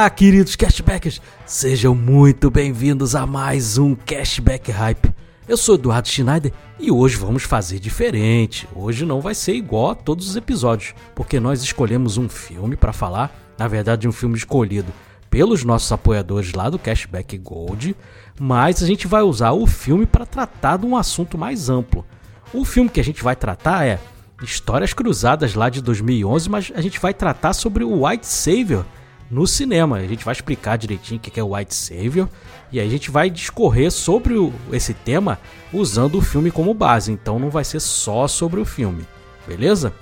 Olá, queridos cashbackers! Sejam muito bem-vindos a mais um Cashback Hype. Eu sou Eduardo Schneider e hoje vamos fazer diferente. Hoje não vai ser igual a todos os episódios, porque nós escolhemos um filme para falar, na verdade, um filme escolhido pelos nossos apoiadores lá do Cashback Gold, mas a gente vai usar o filme para tratar de um assunto mais amplo. O filme que a gente vai tratar é Histórias Cruzadas lá de 2011, mas a gente vai tratar sobre o White Savior no cinema. A gente vai explicar direitinho o que é o White Savior e aí a gente vai discorrer sobre o, esse tema usando o filme como base. Então não vai ser só sobre o filme, beleza?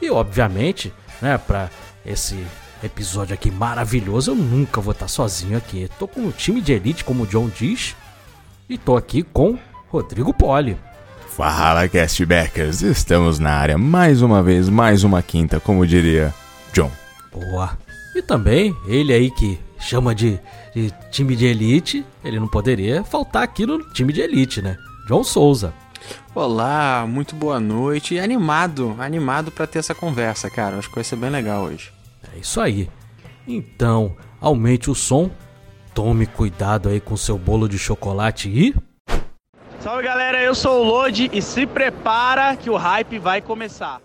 E obviamente, né, para esse episódio aqui maravilhoso, eu nunca vou estar sozinho aqui. Tô com um time de elite, como o John diz, e tô aqui com Rodrigo Poli. Fala, castbackers! Estamos na área mais uma vez, mais uma quinta, como diria John. Boa. E também ele aí que chama de, de, time de elite, ele não poderia faltar aqui no time de elite, né? John Souza. Olá, muito boa noite. E animado, animado para ter essa conversa, cara. Acho que vai ser bem legal hoje. É isso aí. Então, aumente o som, tome cuidado aí com seu bolo de chocolate e. Salve galera, eu sou o Lodi e se prepara que o hype vai começar.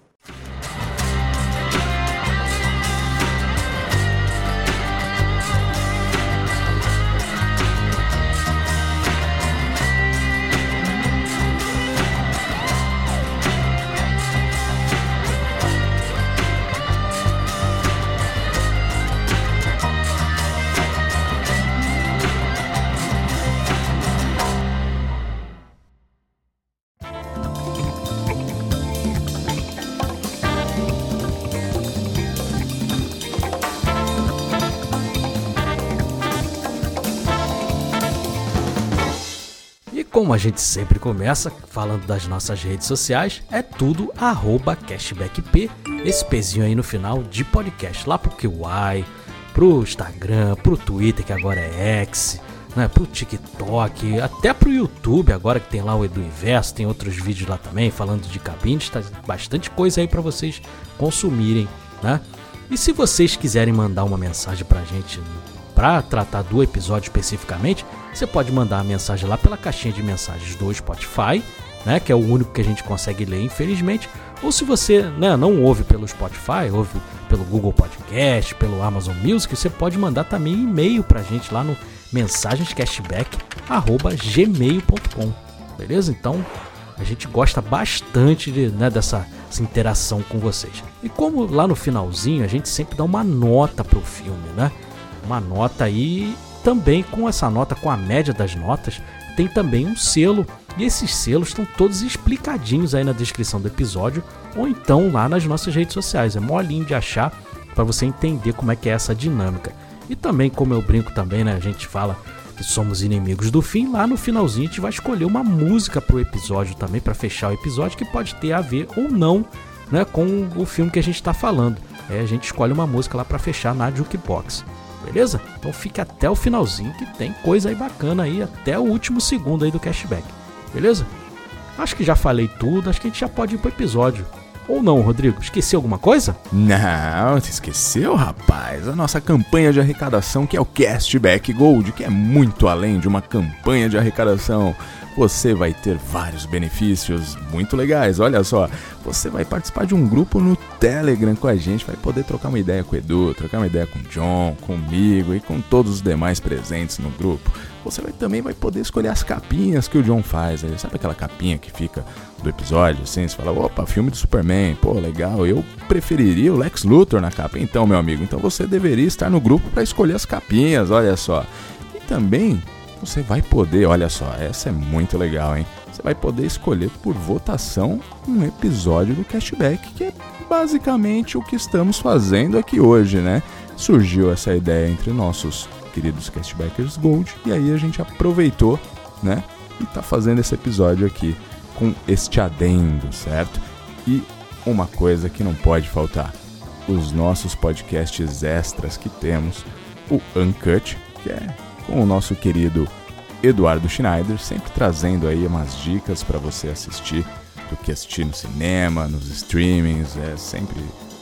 Como a gente sempre começa falando das nossas redes sociais, é tudo arroba cashbackp, esse pezinho aí no final de podcast, lá pro QI, pro Instagram, pro Twitter, que agora é X, né, pro TikTok, até pro YouTube, agora que tem lá o Edu Inverso, tem outros vídeos lá também falando de cabines, tá bastante coisa aí para vocês consumirem, né? E se vocês quiserem mandar uma mensagem pra gente para tratar do episódio especificamente, você pode mandar a mensagem lá pela caixinha de mensagens do Spotify, né, que é o único que a gente consegue ler, infelizmente. Ou se você né, não ouve pelo Spotify, ouve pelo Google Podcast, pelo Amazon Music, você pode mandar também e-mail para a gente lá no mensagenscashback@gmail.com, beleza? Então a gente gosta bastante de, né, dessa interação com vocês. E como lá no finalzinho a gente sempre dá uma nota pro filme, né? Uma nota aí também com essa nota, com a média das notas, tem também um selo. E esses selos estão todos explicadinhos aí na descrição do episódio ou então lá nas nossas redes sociais. É molinho de achar para você entender como é que é essa dinâmica. E também, como eu brinco também, né, a gente fala que somos inimigos do fim, lá no finalzinho a gente vai escolher uma música pro episódio também para fechar o episódio que pode ter a ver ou não, né, com o filme que a gente está falando. É, a gente escolhe uma música lá para fechar na jukebox beleza? Então fique até o finalzinho que tem coisa aí bacana aí, até o último segundo aí do cashback, beleza? Acho que já falei tudo, acho que a gente já pode ir pro episódio. Ou não, Rodrigo? Esqueci alguma coisa? Não, você esqueceu, rapaz. A nossa campanha de arrecadação, que é o Cashback Gold, que é muito além de uma campanha de arrecadação você vai ter vários benefícios muito legais. Olha só, você vai participar de um grupo no Telegram com a gente, vai poder trocar uma ideia com o Edu, trocar uma ideia com o John, comigo e com todos os demais presentes no grupo. Você vai, também vai poder escolher as capinhas que o John faz. Sabe aquela capinha que fica do episódio, assim? Você fala, opa, filme do Superman, pô, legal. Eu preferiria o Lex Luthor na capa. Então, meu amigo, então você deveria estar no grupo para escolher as capinhas, olha só. E também você vai poder, olha só, essa é muito legal, hein? Você vai poder escolher por votação um episódio do Cashback, que é basicamente o que estamos fazendo aqui hoje, né? Surgiu essa ideia entre nossos queridos Cashbackers Gold e aí a gente aproveitou, né? E tá fazendo esse episódio aqui com este adendo, certo? E uma coisa que não pode faltar: os nossos podcasts extras que temos, o Uncut, que é com o nosso querido Eduardo Schneider, sempre trazendo aí umas dicas para você assistir do que assistir no cinema, nos streamings, é sempre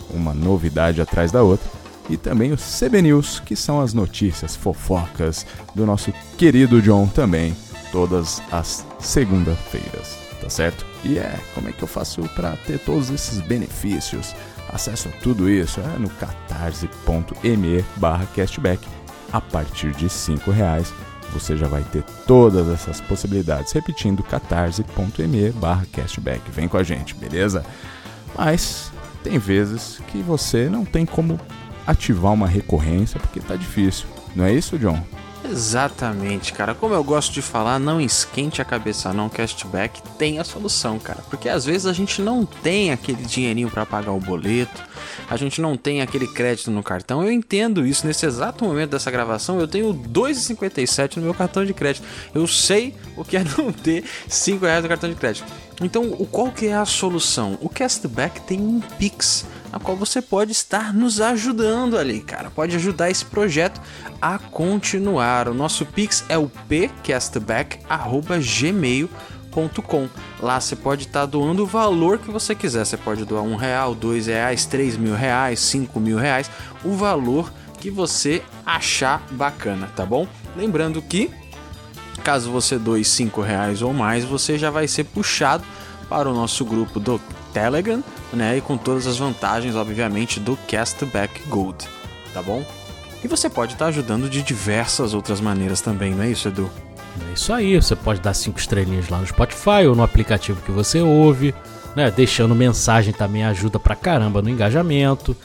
uma novidade atrás da outra. E também o CB News, que são as notícias fofocas do nosso querido John também, todas as segunda-feiras, tá certo? E é, como é que eu faço para ter todos esses benefícios? Acesso a tudo isso é no catarse.me barra cashback a partir de R$ reais você já vai ter todas essas possibilidades. Repetindo, catarse.me barra cashback. Vem com a gente, beleza? Mas tem vezes que você não tem como ativar uma recorrência porque tá difícil. Não é isso, John? Exatamente, cara. Como eu gosto de falar, não esquente a cabeça não, cashback tem a solução, cara. Porque às vezes a gente não tem aquele dinheirinho para pagar o boleto, a gente não tem aquele crédito no cartão. Eu entendo isso. Nesse exato momento dessa gravação, eu tenho 2,57 no meu cartão de crédito. Eu sei o que é não ter 5 reais no cartão de crédito. Então, qual que é a solução? O Cashback tem um Pix a qual você pode estar nos ajudando ali, cara. Pode ajudar esse projeto a continuar. O nosso Pix é o pcastback.gmail.com. Lá você pode estar doando o valor que você quiser. Você pode doar um real, dois reais, três mil reais, cinco mil reais, o valor que você achar bacana, tá bom? Lembrando que caso você doe cinco reais ou mais, você já vai ser puxado para o nosso grupo do Telegram, né? E com todas as vantagens, obviamente, do Castback Gold, tá bom? E você pode estar tá ajudando de diversas outras maneiras também, não é isso, Edu? É isso aí, você pode dar cinco estrelinhas lá no Spotify ou no aplicativo que você ouve, né? Deixando mensagem também ajuda pra caramba no engajamento.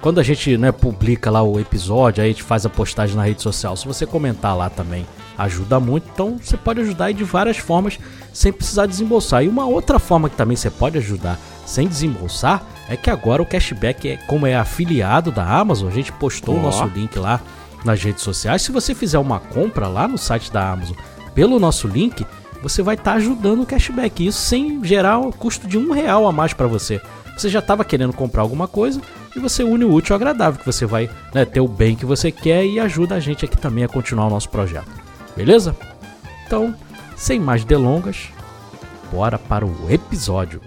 Quando a gente né, publica lá o episódio, aí a gente faz a postagem na rede social. Se você comentar lá também, ajuda muito. Então você pode ajudar de várias formas sem precisar desembolsar. E uma outra forma que também você pode ajudar sem desembolsar é que agora o cashback, é, como é afiliado da Amazon, a gente postou oh. o nosso link lá nas redes sociais. Se você fizer uma compra lá no site da Amazon pelo nosso link, você vai estar tá ajudando o cashback. Isso sem gerar o custo de um real a mais para você. Você já estava querendo comprar alguma coisa e você une o útil ao agradável, que você vai né, ter o bem que você quer e ajuda a gente aqui também a continuar o nosso projeto. Beleza? Então, sem mais delongas, bora para o episódio.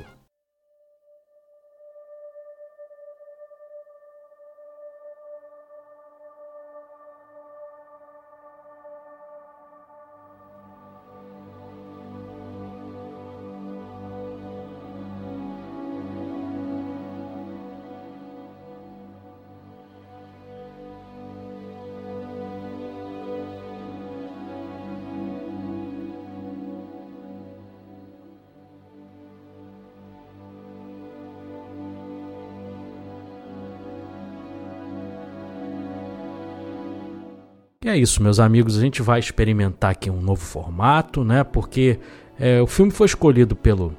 E é isso, meus amigos. A gente vai experimentar aqui um novo formato, né? Porque é, o filme foi escolhido pelo,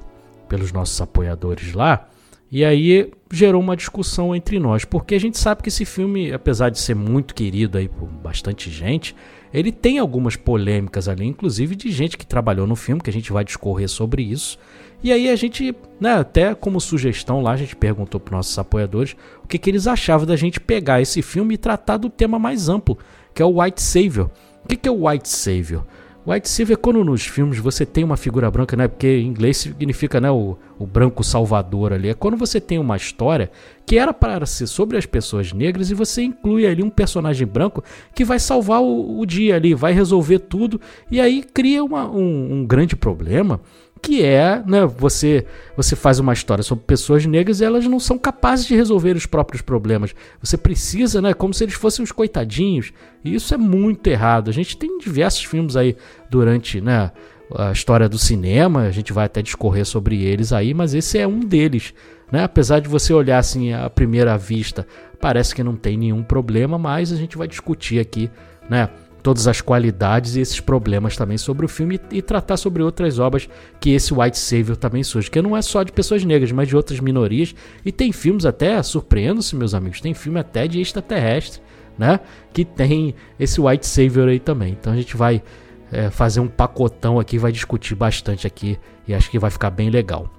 pelos nossos apoiadores lá. E aí gerou uma discussão entre nós, porque a gente sabe que esse filme, apesar de ser muito querido aí por bastante gente, ele tem algumas polêmicas ali, inclusive de gente que trabalhou no filme, que a gente vai discorrer sobre isso. E aí a gente, né, até como sugestão lá, a gente perguntou para nossos apoiadores o que, que eles achavam da gente pegar esse filme e tratar do tema mais amplo, que é o White Savior. O que é o White Savior? White Savior é quando nos filmes você tem uma figura branca, né? Porque em inglês significa né, o, o branco salvador ali. É quando você tem uma história que era para ser sobre as pessoas negras e você inclui ali um personagem branco que vai salvar o, o dia ali, vai resolver tudo. E aí cria uma, um, um grande problema que é, né, você você faz uma história sobre pessoas negras e elas não são capazes de resolver os próprios problemas. Você precisa, né, como se eles fossem os coitadinhos. E isso é muito errado. A gente tem diversos filmes aí durante, né, a história do cinema, a gente vai até discorrer sobre eles aí, mas esse é um deles, né? Apesar de você olhar assim à primeira vista, parece que não tem nenhum problema, mas a gente vai discutir aqui, né, todas as qualidades e esses problemas também sobre o filme e, e tratar sobre outras obras que esse White Savior também surge, que não é só de pessoas negras, mas de outras minorias. E tem filmes até, surpreendo-se, meus amigos, tem filme até de extraterrestre, né? Que tem esse White Savior aí também. Então a gente vai é, fazer um pacotão aqui, vai discutir bastante aqui e acho que vai ficar bem legal.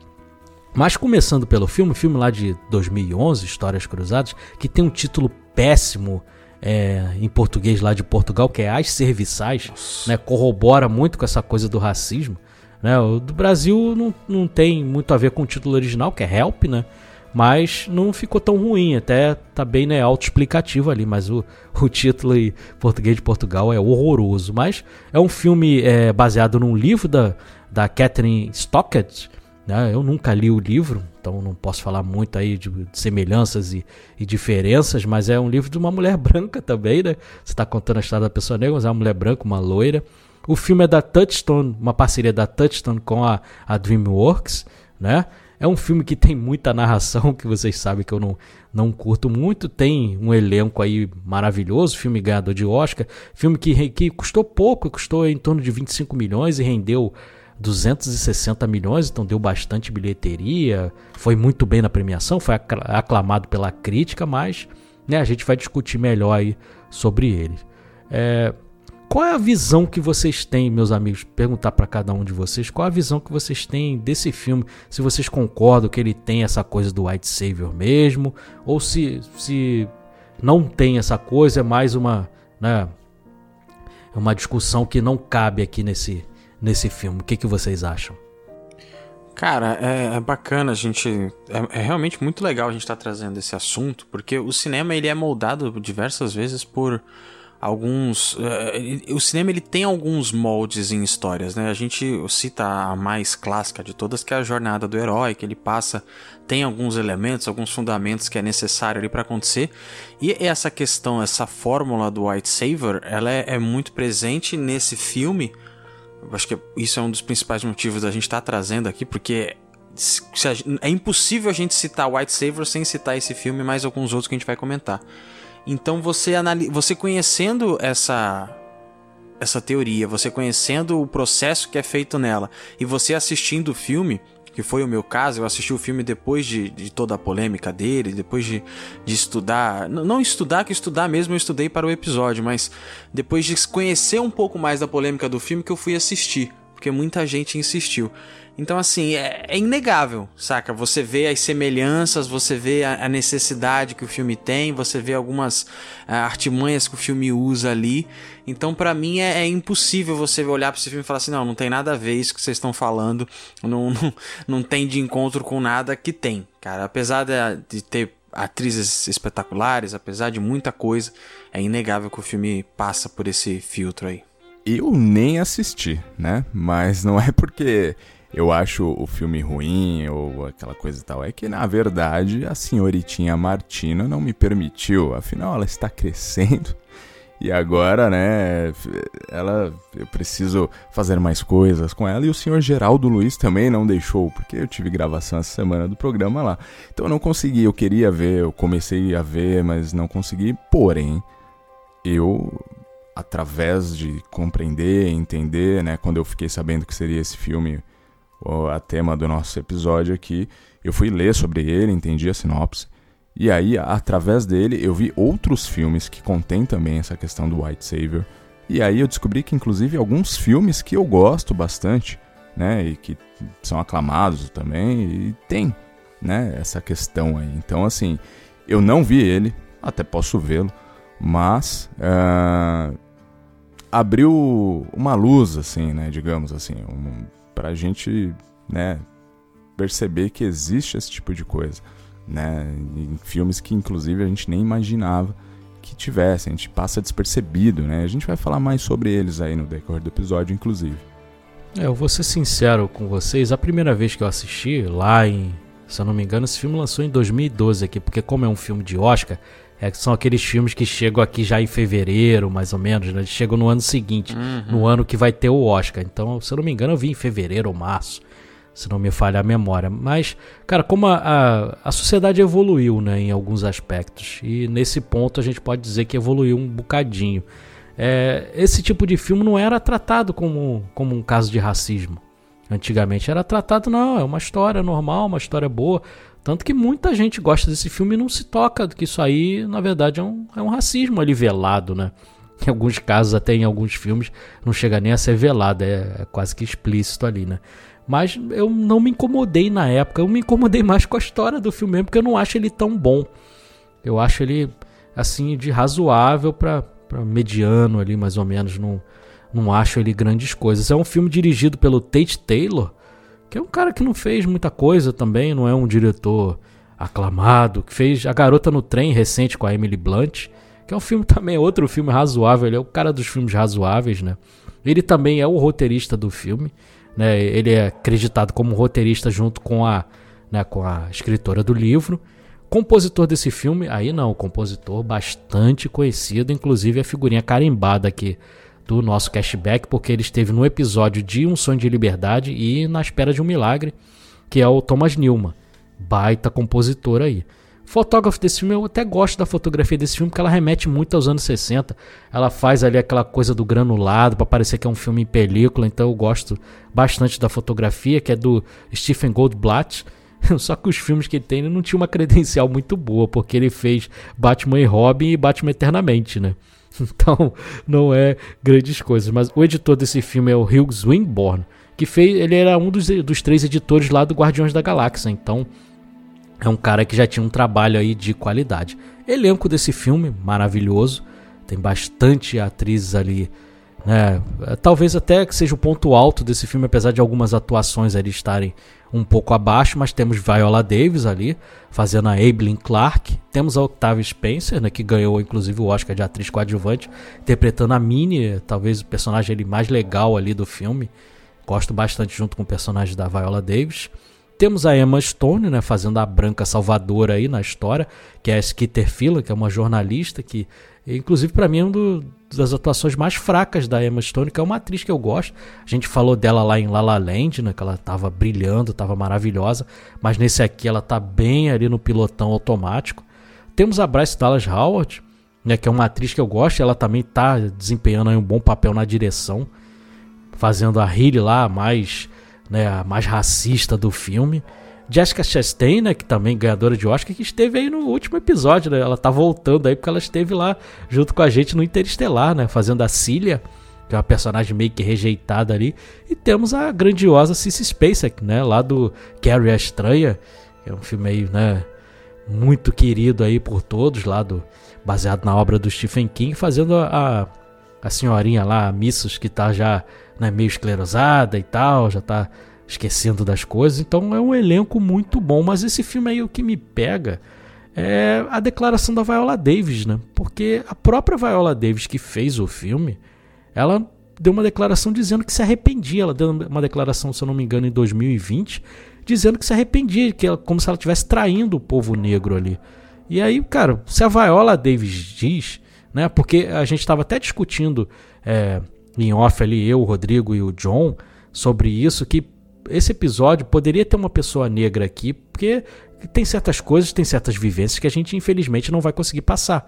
Mas começando pelo filme, filme lá de 2011, Histórias Cruzadas, que tem um título péssimo é, em português lá de Portugal, que é As Serviçais, né, corrobora muito com essa coisa do racismo. Né, o do Brasil não, não tem muito a ver com o título original, que é Help, né? Mas não ficou tão ruim, até tá bem né, auto-explicativo ali, mas o, o título em português de Portugal é horroroso. Mas é um filme é, baseado num livro da, da Catherine Stockett, né? Eu nunca li o livro, então não posso falar muito aí de, semelhanças e, e, diferenças, mas é um livro de uma mulher branca também, né? Você está contando a história da pessoa negra, mas é uma mulher branca, uma loira. O filme é da Touchstone, uma parceria da Touchstone com a, a DreamWorks, né? É um filme que tem muita narração, que vocês sabem que eu não, não curto muito. Tem um elenco aí maravilhoso, filme ganhador de Oscar. Filme que, que custou pouco, custou em torno de 25 milhões e rendeu 260 milhões, então deu bastante bilheteria, foi muito bem na premiação, foi aclamado pela crítica, mas né, a gente vai discutir melhor aí sobre ele. É, qual é a visão que vocês têm, meus amigos? Perguntar para cada um de vocês, qual é a visão que vocês têm desse filme? Se vocês concordam que ele tem essa coisa do White Savior mesmo, ou se, se não tem essa coisa, é mais uma, né, uma discussão que não cabe aqui nesse, nesse filme. O que, que vocês acham? Cara, é, é bacana a gente. É, é, realmente muito legal a gente estar tá trazendo esse assunto, porque o cinema ele é moldado diversas vezes por alguns uh, o cinema ele tem alguns moldes em histórias né a gente cita a mais clássica de todas que é a jornada do herói que ele passa tem alguns elementos alguns fundamentos que é necessário ali para acontecer e essa questão essa fórmula do White Savior ela é, é muito presente nesse filme acho que isso é um dos principais motivos da gente estar tá trazendo aqui, porque é impossível a gente citar White Savior sem citar esse filme e mais alguns outros que a gente vai comentar. Então você você conhecendo essa essa teoria, você conhecendo o processo que é feito nela e você assistindo o filme, que foi o meu caso, eu assisti o filme depois de, de toda a polêmica dele, depois de, de estudar, não estudar, que estudar mesmo eu estudei para o episódio, mas depois de conhecer um pouco mais da polêmica do filme que eu fui assistir, porque muita gente insistiu. Então, assim, é, é, inegável, saca? Você vê as semelhanças, você vê a, a necessidade que o filme tem, você vê algumas uh, artimanhas que o filme usa ali. Então, para mim, é, é, impossível você olhar para esse filme e falar assim: não, não tem nada a ver isso que vocês estão falando, não, não, não tem de encontro com nada que tem, cara. Apesar de, de ter atrizes espetaculares, apesar de muita coisa, é inegável que o filme passa por esse filtro aí. Eu nem assisti, né? Mas não é porque eu acho o filme ruim ou aquela coisa e tal. É que, na verdade, a senhoritinha Martina não me permitiu. Afinal, ela está crescendo. E agora, né, ela eu preciso fazer mais coisas com ela e o senhor Geraldo Luiz também não deixou, porque eu tive gravação essa semana do programa lá. Então eu não consegui, eu queria ver, eu comecei a ver, mas não consegui. Porém, eu através de compreender, entender, né, quando eu fiquei sabendo que seria esse filme a tema do nosso episódio aqui, eu fui ler sobre ele, entendi a sinopse. E aí, através dele, eu vi outros filmes que contêm também essa questão do White Savior. E aí eu descobri que, inclusive, alguns filmes que eu gosto bastante, né, e que são aclamados também, e tem, né, essa questão aí. Então, assim, eu não vi ele, até posso vê-lo, mas uh, abriu uma luz, assim, né, digamos assim, um, para a gente né, perceber que existe esse tipo de coisa. Né, em filmes que inclusive a gente nem imaginava que tivesse, a gente passa despercebido, né? A gente vai falar mais sobre eles aí no decorrer do episódio, inclusive. É, eu vou ser sincero com vocês, a primeira vez que eu assisti, lá em, se eu não me engano, esse filme lançou em 2012 aqui, porque como é um filme de Oscar, é, são aqueles filmes que chegam aqui já em fevereiro, mais ou menos, né? Eles chegam no ano seguinte, uhum. no ano que vai ter o Oscar. Então, se eu não me engano, eu vi em fevereiro ou março, se não me falha a memória. Mas, cara, como a, a, a sociedade evoluiu, né, em alguns aspectos. E nesse ponto a gente pode dizer que evoluiu um bocadinho. é, esse tipo de filme não era tratado como, como um caso de racismo. Antigamente era tratado, não, é uma história normal, uma história boa. Tanto que muita gente gosta desse filme e não se toca que isso aí, na verdade, é um, é um racismo ali velado, né? Em alguns casos, até em alguns filmes, não chega nem a ser velado, é, é quase que explícito ali, né? Mas eu não me incomodei na época, eu me incomodei mais com a história do filme mesmo, porque eu não acho ele tão bom. Eu acho ele, assim, de razoável para mediano ali, mais ou menos, não, não acho ele grandes coisas. É um filme dirigido pelo Tate Taylor, que é um cara que não fez muita coisa também, não é um diretor aclamado, que fez A Garota no Trem recente com a Emily Blunt, que é um filme também, outro filme razoável, ele é o cara dos filmes razoáveis, né? Ele também é o roteirista do filme, né? Ele é acreditado como roteirista junto com a, né, com a escritora do livro. Compositor desse filme, aí não, compositor bastante conhecido, inclusive a figurinha carimbada aqui do nosso cashback, porque ele esteve no episódio de Um Sonho de Liberdade e Na Espera de um Milagre, que é o Thomas Newman, baita compositor aí. Fotógrafo desse filme, eu até gosto da fotografia desse filme, porque ela remete muito aos anos 60. Ela faz ali aquela coisa do granulado, para parecer que é um filme em película, então eu gosto bastante da fotografia, que é do Stephen Goldblatt. Só que os filmes que ele tem não tinha uma credencial muito boa, porque ele fez Batman e Robin e Batman Eternamente, né? Então, não é grandes coisas. Mas o editor desse filme é o Hugh Swinburne, que fez, ele era um dos, dos três editores lá do Guardiões da Galáxia. Então, é um cara que já tinha um trabalho aí de qualidade. Elenco desse filme, maravilhoso. Tem bastante atrizes ali. Né? Talvez até que seja o ponto alto desse filme, apesar de algumas atuações ali estarem um pouco abaixo, mas temos Viola Davis ali, fazendo a Abilene Clark. Temos a Octavia Spencer, né, que ganhou inclusive o Oscar de atriz coadjuvante, interpretando a Minnie, talvez o personagem ali mais legal ali do filme. Gosto bastante junto com o personagem da Viola Davis. Temos a Emma Stone, né, fazendo a branca salvadora aí na história, que é a Skeeter Fila, que é uma jornalista que, inclusive, para mim é uma das atuações mais fracas da Emma Stone, que é uma atriz que eu gosto. A gente falou dela lá em La La Land, né, que ela tava brilhando, tava maravilhosa, mas nesse aqui ela tá bem ali no pilotão automático. Temos a Bryce Dallas Howard, né, que é uma atriz que eu gosto, ela também tá desempenhando um bom papel na direção, fazendo a Hilly lá mais né, a mais racista do filme. Jessica Chastain, né, que também ganhadora de Oscar, que esteve aí no último episódio, né? Ela tá voltando aí porque ela esteve lá junto com a gente no Interestelar, né, fazendo a Cilia, que é uma personagem meio que rejeitada ali. E temos a grandiosa Cissy Spacek, né, lá do Carrie a Estranha, que é um filme aí, né, muito querido aí por todos, lá do baseado na obra do Stephen King, fazendo a, a senhorinha lá, a Missus, que tá já né, meio esclerosada e tal, já tá esquecendo das coisas. Então é um elenco muito bom. Mas esse filme aí o que me pega é a declaração da Viola Davis, né? Porque a própria Viola Davis que fez o filme, ela deu uma declaração dizendo que se arrependia. Ela deu uma declaração, se eu não me engano, em 2020, dizendo que se arrependia, que ela, como se ela estivesse traindo o povo negro ali. E aí, cara, se a Viola Davis diz, né? Porque a gente estava até discutindo é, em off ali, eu, o Rodrigo e o John, sobre isso, que esse episódio poderia ter uma pessoa negra aqui, porque tem certas coisas, tem certas vivências que a gente infelizmente não vai conseguir passar,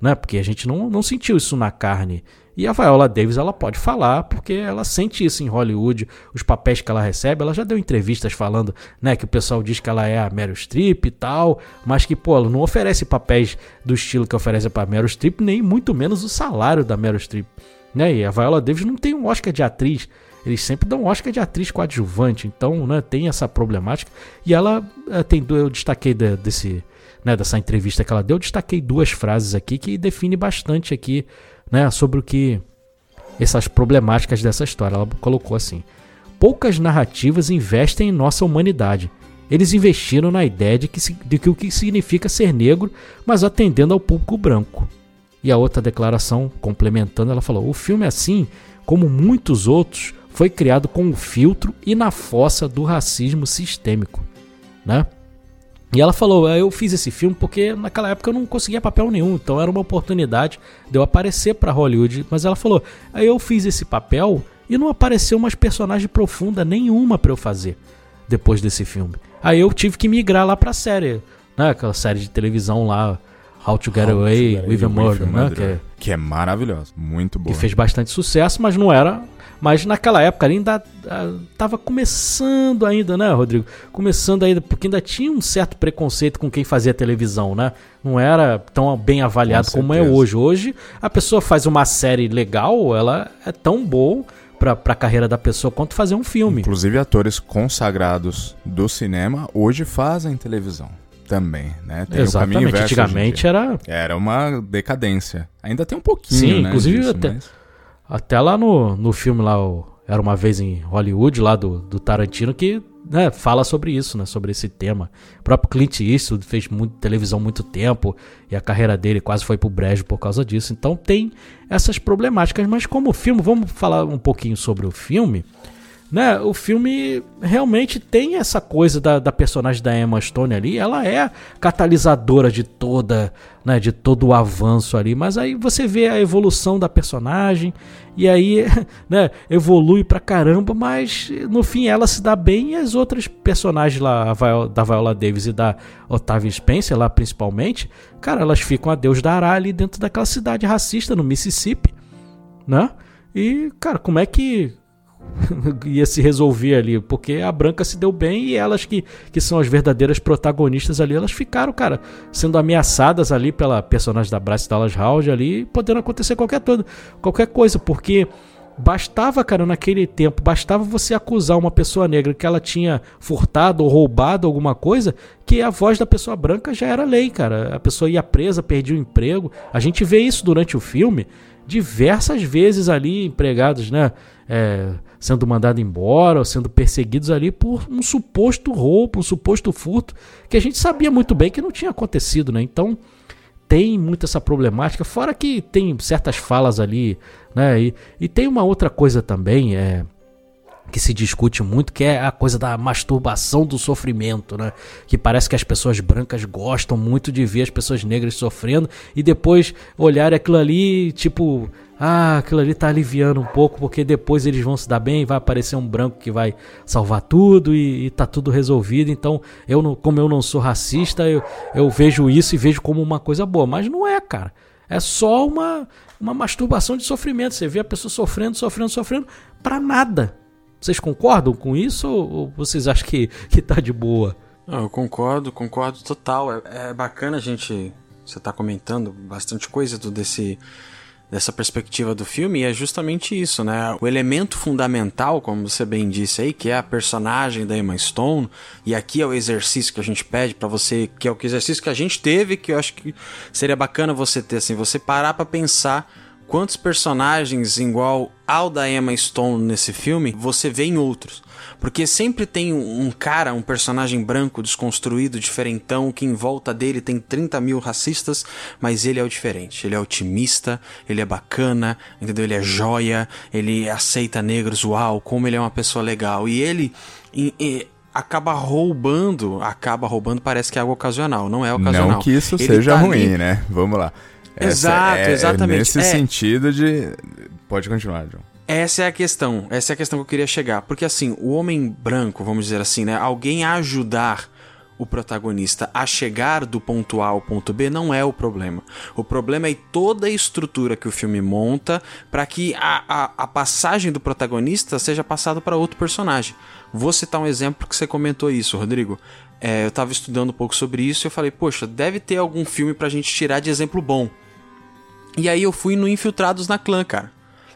né? Porque a gente não, não sentiu isso na carne. E a Viola Davis ela pode falar porque ela sente isso em Hollywood, os papéis que ela recebe. Ela já deu entrevistas falando, né, que o pessoal diz que ela é a Meryl Streep e tal, mas que pô, ela não oferece papéis do estilo que oferece para Meryl Streep, nem muito menos o salário da Meryl Streep. Né? E a Viola Davis não tem um Oscar de atriz. Eles sempre dão Oscar de atriz coadjuvante. Então, né, tem essa problemática. E ela eh, tem. Eu destaquei de, desse, né, dessa entrevista que ela deu, eu destaquei duas frases aqui que define bastante aqui né, sobre o que. essas problemáticas dessa história. Ela colocou assim: Poucas narrativas investem em nossa humanidade. Eles investiram na ideia de que, de que o que significa ser negro, mas atendendo ao público branco. E a outra declaração, complementando, ela falou: o filme, assim como muitos outros, foi criado com o filtro e na fossa do racismo sistêmico, né? E ela falou: eu fiz esse filme porque naquela época eu não conseguia papel nenhum, então era uma oportunidade de eu aparecer para Hollywood. Mas ela falou: aí eu fiz esse papel e não apareceu mais personagem profunda nenhuma para eu fazer depois desse filme. Aí eu tive que migrar lá para série, né? Aquela série de televisão lá How to Get How to Away Get with a Murder, né? Que, é- que é maravilhosa, muito boa. que fez bastante sucesso, mas não era. Mas naquela época ainda ah, tava começando ainda, né, Rodrigo? Começando ainda, porque ainda tinha um certo preconceito com quem fazia televisão, né? Não era tão bem avaliado Com como é hoje. Hoje a pessoa faz uma série legal, ela é tão boa pra, pra carreira da pessoa quanto fazer um filme. Inclusive, atores consagrados do cinema hoje fazem televisão também, né? Tem o caminho Exatamente. inverso Antigamente era Era uma decadência. Ainda tem um pouquinho, Sim, né, inclusive disso, até- mas- Até lá no, no filme lá, o Era Uma Vez em Hollywood, lá do, do Tarantino, que né, fala sobre isso, né? Sobre esse tema. O próprio Clint Eastwood fez muito, televisão muito tempo e a carreira dele quase foi pro brejo por causa disso. Então tem essas problemáticas. Mas como filme, vamos falar um pouquinho sobre o filme. Né, o filme realmente tem essa coisa da, da personagem da Emma Stone ali, ela é catalisadora de toda, né, de todo o avanço ali, mas aí você vê a evolução da personagem e aí, né, evolui pra caramba, mas no fim ela se dá bem e as outras personagens lá, da Viola Davis e da Octavia Spencer lá principalmente, cara, elas ficam a Deus dará ali dentro daquela cidade racista no Mississippi, né? E, cara, como é que ia se resolver ali, porque a Branca se deu bem e elas que, que são as verdadeiras protagonistas ali, elas ficaram, cara, sendo ameaçadas ali pela personagem da Bryce Dallas Howard ali, podendo acontecer qualquer, todo, qualquer coisa, porque bastava, cara, naquele tempo, bastava você acusar uma pessoa negra que ela tinha furtado ou roubado alguma coisa, que a voz da pessoa branca já era lei, cara. A pessoa ia presa, perdia o emprego. A gente vê isso durante o filme diversas vezes ali, empregados, né? é, sendo mandados embora ou sendo perseguidos ali por um suposto roubo, um suposto furto, que a gente sabia muito bem que não tinha acontecido, né? Então tem muito essa problemática, fora que tem certas falas ali, né? E, e tem uma outra coisa também, é que se discute muito, que é a coisa da masturbação do sofrimento, né? Que parece que as pessoas brancas gostam muito de ver as pessoas negras sofrendo e depois olhar aquilo ali, tipo, ah, aquilo ali tá aliviando um pouco, porque depois eles vão se dar bem, vai aparecer um branco que vai salvar tudo e, e tá tudo resolvido. Então, eu não, como eu não sou racista, eu, eu vejo isso e vejo como uma coisa boa, mas não é, cara. É só uma, uma masturbação de sofrimento. Você vê a pessoa sofrendo, sofrendo, sofrendo, pra nada. Vocês concordam com isso ou vocês acham que, que tá de boa? Eu concordo, concordo total. É, é bacana a gente. Você tá comentando bastante coisa do, desse, dessa perspectiva do filme, é justamente isso, né? O elemento fundamental, como você bem disse aí, que é a personagem da Emma Stone, e aqui é o exercício que a gente pede pra você, que é o exercício que a gente teve, que eu acho que seria bacana você ter, assim, você parar pra pensar quantos personagens igual ao da Emma Stone nesse filme você vê em outros. Porque sempre tem um cara, um personagem branco desconstruído, diferentão, que em volta dele tem 30 mil racistas, mas ele é o diferente. Ele é otimista, ele é bacana, entendeu? Ele é joia, ele aceita negros, uau, como ele é uma pessoa legal. E ele. e- e acaba roubando, acaba roubando, parece que é algo ocasional, não é ocasional. Não que isso Ele seja tá ali- ruim, né? Vamos lá. Exato, é, exatamente. É nesse É. sentido de. Pode continuar, John. Essa é a questão, essa é a questão que eu queria chegar. Porque assim, o homem branco, vamos dizer assim, né? Alguém a ajudar o protagonista a chegar do ponto A ao ponto B não é o problema. O problema é toda a estrutura que o filme monta para que a, a, a passagem do protagonista seja passada para outro personagem. Vou citar um exemplo que você comentou isso, Rodrigo. É, eu tava estudando um pouco sobre isso e eu falei, poxa, deve ter algum filme pra gente tirar de exemplo bom. E aí eu fui no Infiltrados na Clã, cara.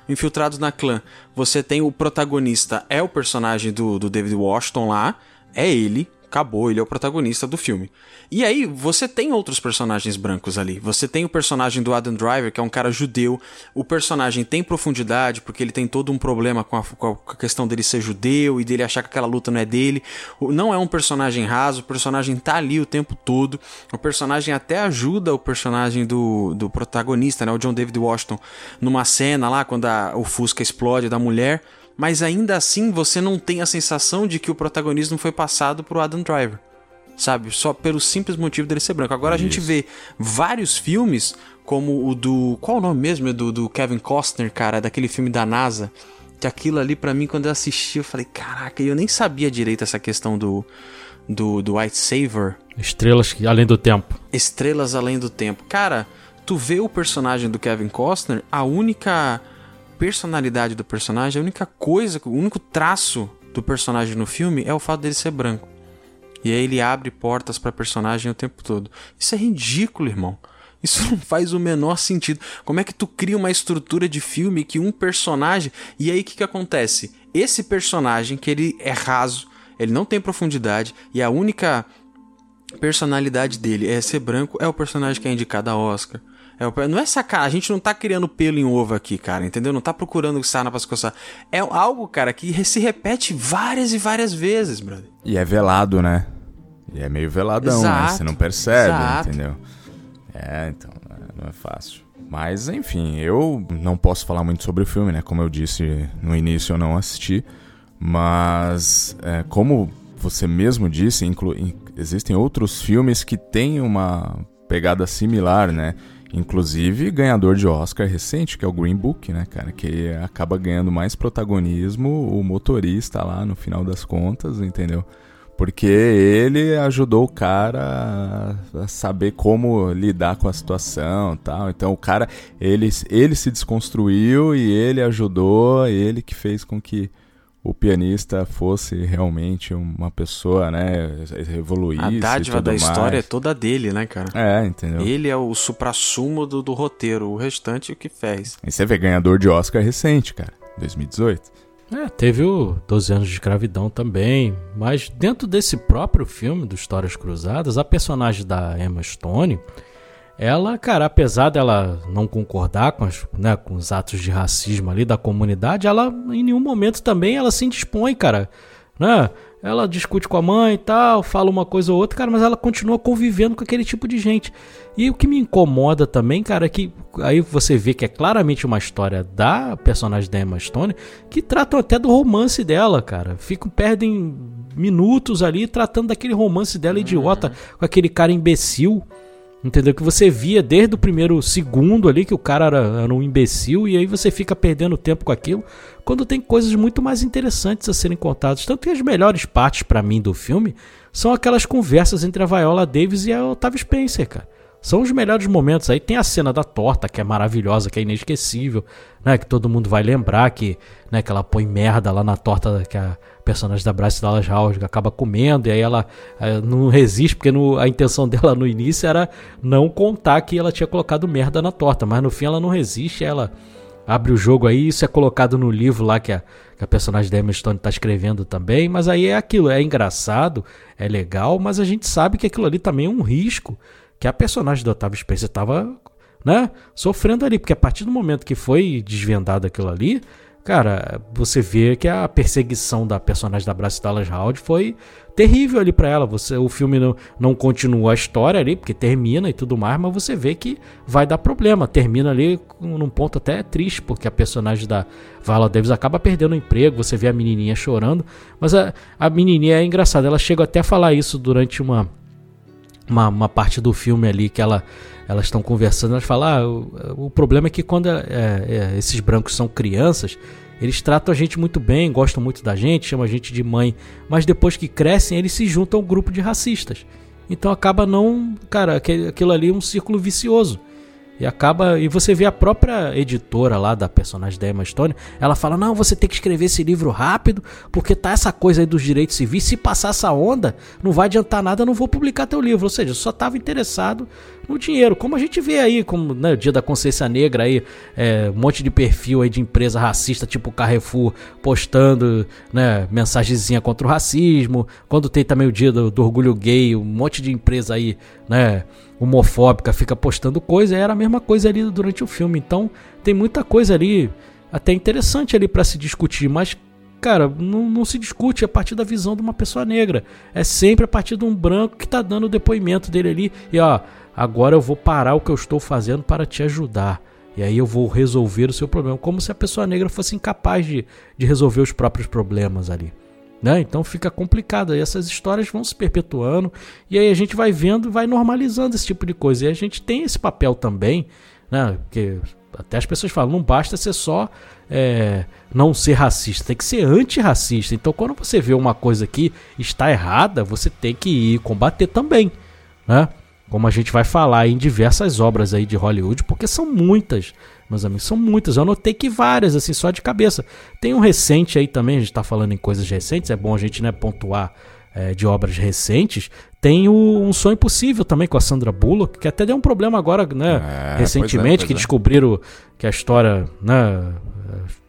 Infiltrados na Clã. Você tem o protagonista, é o personagem do, do David Washington lá, é ele, acabou, ele é o protagonista do filme. E aí você tem outros personagens brancos ali. Você tem o personagem do Adam Driver, que é um cara judeu. O personagem tem profundidade, porque ele tem todo um problema com a, com a questão dele ser judeu e dele achar que aquela luta não é dele. Não é um personagem raso, o personagem tá ali o tempo todo. O personagem até ajuda o personagem do, do protagonista, né? O John David Washington, numa cena lá, quando a- o Fusca explode da mulher. Mas ainda assim você não tem a sensação de que o protagonismo foi passado pro Adam Driver. Sabe? Só pelo simples motivo dele ser branco. Agora a gente vê vários filmes, como o do. Qual o nome mesmo? Do, do Kevin Costner, cara, daquele filme da NASA. Que aquilo ali, para mim, quando eu assisti, eu falei, caraca, eu nem sabia direito essa questão do, do, do White Saver. Estrelas além do tempo. Estrelas além do tempo. Cara, tu vê o personagem do Kevin Costner, a única personalidade do personagem, a única coisa, o único traço do personagem no filme é o fato dele ser branco. E aí ele abre portas para personagem o tempo todo. Isso é ridículo, irmão. Isso não faz o menor sentido. Como é que tu cria uma estrutura de filme que um personagem. E aí o que, que acontece? Esse personagem, que ele é raso, ele não tem profundidade, e a única personalidade dele é ser branco, é o personagem que é indicado a Oscar. É, não é sacar, a gente não tá criando pelo em ovo aqui, cara, entendeu? Não tá procurando sarna pra se coçar. É algo, cara, que se repete várias e várias vezes, brother. E é velado, né? E é meio veladão, né? Exato, né? Você não percebe, exato. entendeu? É, então, é, não é fácil. Mas, enfim, eu não posso falar muito sobre o filme, né? Como eu disse no início, eu não assisti. Mas, é, como você mesmo disse, existem outros filmes que têm uma pegada similar, né? Inclusive, ganhador de Oscar recente, que é o Green Book, né, cara? Que acaba ganhando mais protagonismo o motorista lá no final das contas, entendeu? Porque ele ajudou o cara a saber como lidar com a situação tal. Então o cara, ele, ele se desconstruiu e ele ajudou, ele que fez com que o pianista fosse realmente uma pessoa, né, evoluísse A dádiva da mais. história é toda dele, né, cara? É, entendeu? Ele é o suprassumo do, do roteiro, o restante é o que fez. E você vê ganhador de Oscar recente, cara, 2018. É, teve o 12 anos de escravidão também, mas dentro desse próprio filme do Histórias Cruzadas, a personagem da Emma Stone, ela, cara, apesar dela não concordar com, as, né, com os atos de racismo ali da comunidade, ela em nenhum momento também ela se indispõe, cara, né? Ela discute com a mãe e tal, fala uma coisa ou outra, cara, mas ela continua convivendo com aquele tipo de gente. E o que me incomoda também, cara, é que aí você vê que é claramente uma história da personagem da Emma Stone, que tratam até do romance dela, cara. Ficam, perdem minutos ali tratando daquele romance dela idiota uhum. com aquele cara imbecil. Entendeu? Que você via desde o primeiro segundo ali que o cara era, era, um imbecil e aí você fica perdendo tempo com aquilo, quando tem coisas muito mais interessantes a serem contadas. Tanto que as melhores partes para mim do filme são aquelas conversas entre a Viola Davis e a Octavia Spencer, cara. São os melhores momentos. Aí tem a cena da torta, que é maravilhosa, que é inesquecível, né? Que todo mundo vai lembrar que, né, que ela põe merda lá na torta que a personagem da Bryce Dallas Howard acaba comendo, e aí ela eh, não resiste, porque no, a intenção dela no início era não contar que ela tinha colocado merda na torta, mas no fim ela não resiste, ela abre o jogo aí, isso é colocado no livro lá que a, que a personagem da Emma Stone está escrevendo também, mas aí é aquilo, é engraçado, é legal, mas a gente sabe que aquilo ali também é um risco que a personagem do Otávio Spencer estava né, sofrendo ali, porque a partir do momento que foi desvendado aquilo ali, cara, você vê que a perseguição da personagem da Bryce Dallas Howard foi terrível ali para ela. Você, o filme não, não continua a história ali, porque termina e tudo mais, mas você vê que vai dar problema. Termina ali num ponto até triste, porque a personagem da Viola Davis acaba perdendo o emprego. Você vê a menininha chorando, mas a, a menininha é engraçada. Ela chega até a falar isso durante uma, uma, uma parte do filme ali que ela elas estão conversando, elas falam: ah, o, o, problema é que quando é, é, esses brancos são crianças, eles tratam a gente muito bem, gostam muito da gente, chamam a gente de mãe, mas depois que crescem, eles se juntam a um grupo de racistas. Então acaba não. Cara, aquilo ali é um círculo vicioso. E acaba. E você vê a própria editora lá da personagem da Emma Stone. Ela fala: Não, você tem que escrever esse livro rápido, porque tá essa coisa aí dos direitos civis. Se passar essa onda, não vai adiantar nada, não vou publicar teu livro. Ou seja, só estava interessado no dinheiro. Como a gente vê aí, como né, dia da consciência negra aí, é, um monte de perfil aí de empresa racista, tipo Carrefour, postando né, mensagenzinha contra o racismo. Quando tem também o dia do, do orgulho gay, um monte de empresa aí, né? Homofóbica fica postando coisa, era a mesma coisa ali durante o filme. Então tem muita coisa ali até interessante ali para se discutir, mas cara, não, não, se discute a partir da visão de uma pessoa negra. É sempre a partir de um branco que tá dando o depoimento dele ali e ó, agora eu vou parar o que eu estou fazendo para te ajudar. E aí eu vou resolver o seu problema, como se a pessoa negra fosse incapaz de, de resolver os próprios problemas ali. Né? Então fica complicado. E essas histórias vão se perpetuando. E aí a gente vai vendo, vai normalizando esse tipo de coisa. E a gente tem esse papel também né? Porque até as pessoas falam, não basta ser só é, não ser racista, tem que ser antirracista. Então, quando você vê uma coisa que está errada, você tem que ir combater também, né? Como a gente vai falar em diversas obras aí de Hollywood, porque são muitas, meus amigos, são muitas. Eu anotei que várias, assim, só de cabeça. Tem um recente aí também, a gente está falando em coisas recentes, é bom a gente né, pontuar é, de obras recentes. Tem o Um Sonho Impossível também com a Sandra Bullock, que até deu um problema agora, né? É, recentemente, pois é, pois que é. descobriram que a história, né?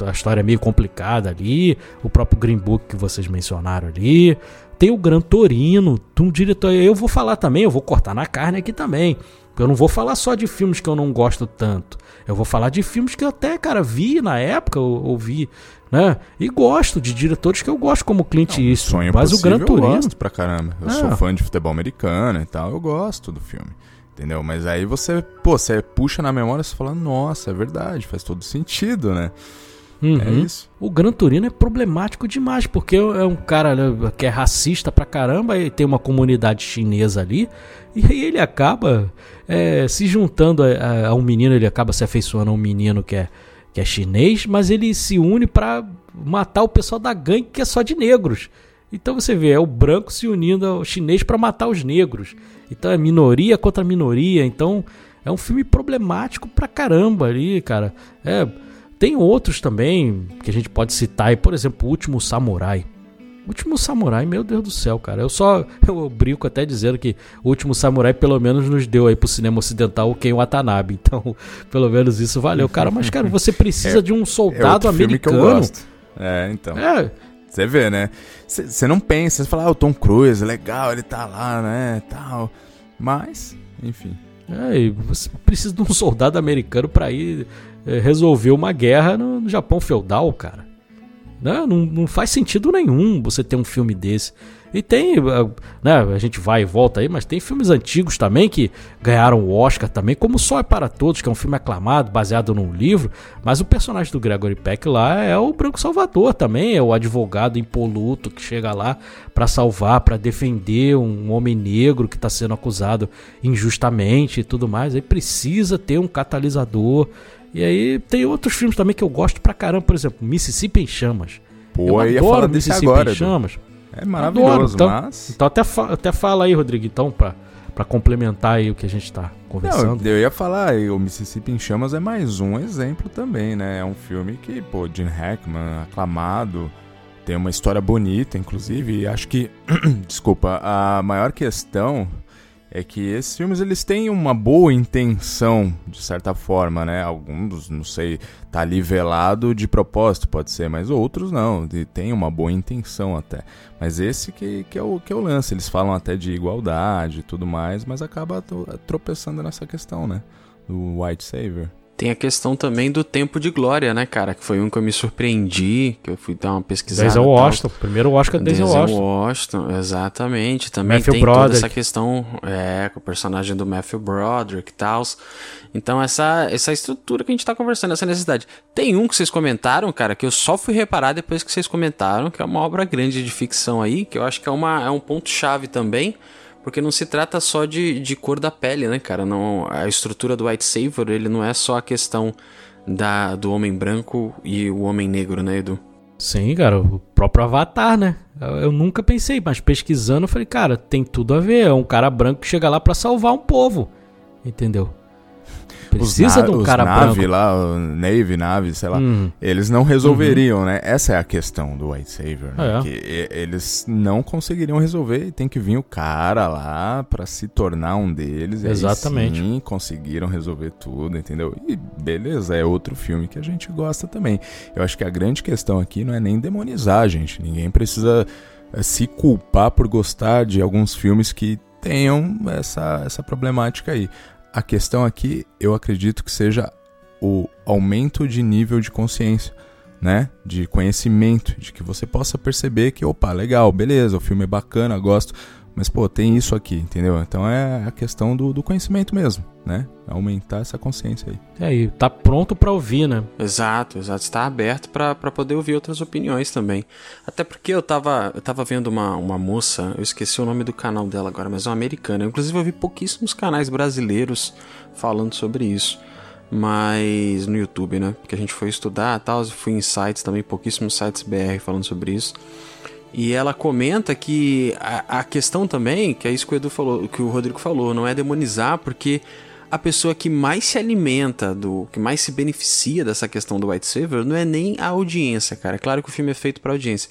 A história é meio complicada ali. O próprio Green Book que vocês mencionaram ali. Tem o Gran Torino, um diretor. Eu vou falar também, eu vou cortar na carne aqui também. Eu não vou falar só de filmes que eu não gosto tanto. Eu vou falar de filmes que eu até, cara, vi na época, ou, ou vi, né? E gosto de diretores que eu gosto, como Clint Eastwood. Sonho Mas o Gran Impossível eu gosto pra caramba. Eu Ah. sou fã de futebol americano e tal, eu gosto do filme. Entendeu? Mas aí você, pô, você puxa na memória e você fala, nossa, é verdade, faz todo sentido, né? Uhum. É isso. O Gran Torino é problemático demais, porque é um cara né, que é racista pra caramba, e tem uma comunidade chinesa ali, e aí ele acaba é, se juntando a, a- a um menino, ele acaba se afeiçoando a um menino que é, que é chinês, mas ele se une pra matar o pessoal da gangue que é só de negros. Então você vê, é o branco se unindo ao chinês pra matar os negros. Então é minoria contra minoria, então é um filme problemático pra caramba ali, cara. É, tem outros também que a gente pode citar aí, por exemplo, O Último Samurai. O Último Samurai, meu Deus do céu, cara. Eu só eu brinco até dizendo que O Último Samurai pelo menos nos deu aí pro cinema ocidental o Ken Watanabe. Então, pelo menos isso valeu, cara. Mas, cara, você precisa É- de um É soldado outro filme que eu americano. É, então. É, Você vê, né? Você não pensa, você fala, ah, o Tom Cruise, legal, ele tá lá, né, tal. Mas, enfim. é, e você precisa de um soldado americano pra ir é, resolver uma guerra no, Japão feudal, cara. Né? Não, não faz sentido nenhum você ter um filme desse. E tem, ah, né, a gente vai e volta aí, mas tem filmes antigos também que ganharam o Oscar também, como Só é para Todos, que é um filme aclamado, baseado num livro, mas o personagem do Gregory Peck lá é o Branco Salvador também, é o advogado impoluto que chega lá para salvar, para defender um homem negro que está sendo acusado injustamente e tudo mais. Aí precisa ter um catalisador. E aí tem outros filmes também que eu gosto pra caramba, por exemplo, Mississippi em Chamas. Pô, eu eu ia adoro Mississippi agora, em. Chamas. É maravilhoso, então- mas... Então até, fa- até fala aí, Rodrigo, então, pra, pra complementar aí o que a gente tá Não, conversando. eu ia falar, o Mississippi em Chamas é mais um exemplo também, né? É um filme que, pô, Gene Hackman, aclamado, tem uma história bonita, inclusive, e acho que, desculpa, a maior questão é que esses filmes, eles têm uma boa intenção, de certa forma, né? Alguns, não sei, tá ali velado de propósito, pode ser, mas outros não, tem uma boa intenção até. Mas esse que, que, é o, que é o lance, eles falam até de igualdade e tudo mais, mas acaba tro- tropeçando nessa questão, né? Do White Savior. Tem a questão também do tempo de glória, né, cara? Que foi um que eu me surpreendi, que eu fui dar uma pesquisada. Denzel. Washington, primeiro Oscar Denzel Denzel Washington. Washington, exatamente. Também Matthew tem toda Broderick. essa questão é, com o personagem do Matthew Broderick e tal. Então, essa, essa estrutura que a gente tá conversando, essa necessidade. Tem um que vocês comentaram, cara, que eu só fui reparar depois que vocês comentaram, que é uma obra grande de ficção aí, que eu acho que é, uma, é um ponto-chave também. Porque não se trata só de, de cor da pele, né, cara? Não, a estrutura do White Savior, ele não é só a questão da, do homem branco e o homem negro, né, Edu? Sim, cara, o próprio Avatar, né? Eu, nunca pensei, mas pesquisando eu falei, cara, tem tudo a ver. É um cara branco que chega lá pra salvar um povo. Entendeu? Precisa os de um os cara Navy branco. lá, Navy, Navy, sei lá. Uhum. Eles não resolveriam, né? Essa é a questão do White Savior, né? É. Que e- eles não conseguiriam resolver e tem que vir o cara lá pra se tornar um deles. e Exatamente. sim, conseguiram resolver tudo, entendeu? E beleza, é outro filme que a gente gosta também. Eu acho que a grande questão aqui não é nem demonizar, gente. Ninguém precisa eh, se culpar por gostar de alguns filmes que tenham essa, essa problemática aí. A questão aqui, eu acredito que seja o aumento de nível de consciência, né? De conhecimento, de que você possa perceber que, opa, legal, beleza, o filme é bacana, gosto, mas, pô, tem isso aqui, entendeu? Então é a questão do, do conhecimento mesmo, né? Aumentar essa consciência aí. É, e tá pronto pra ouvir, né? Exato, exato. Está aberto para poder ouvir outras opiniões também. Até porque eu tava, eu tava vendo uma, uma moça, eu esqueci o nome do canal dela agora, mas é uma americana. Inclusive eu vi pouquíssimos canais brasileiros falando sobre isso. mas no YouTube, né? Porque a gente foi estudar tal, fui em sites também, pouquíssimos sites BR falando sobre isso. E ela comenta que a, a, questão também, que é isso que o Edu falou, que o Rodrigo falou, não é demonizar, porque a pessoa que mais se alimenta do, que mais se beneficia dessa questão do White Savior não é nem a audiência, cara. É claro que o filme é feito para audiência,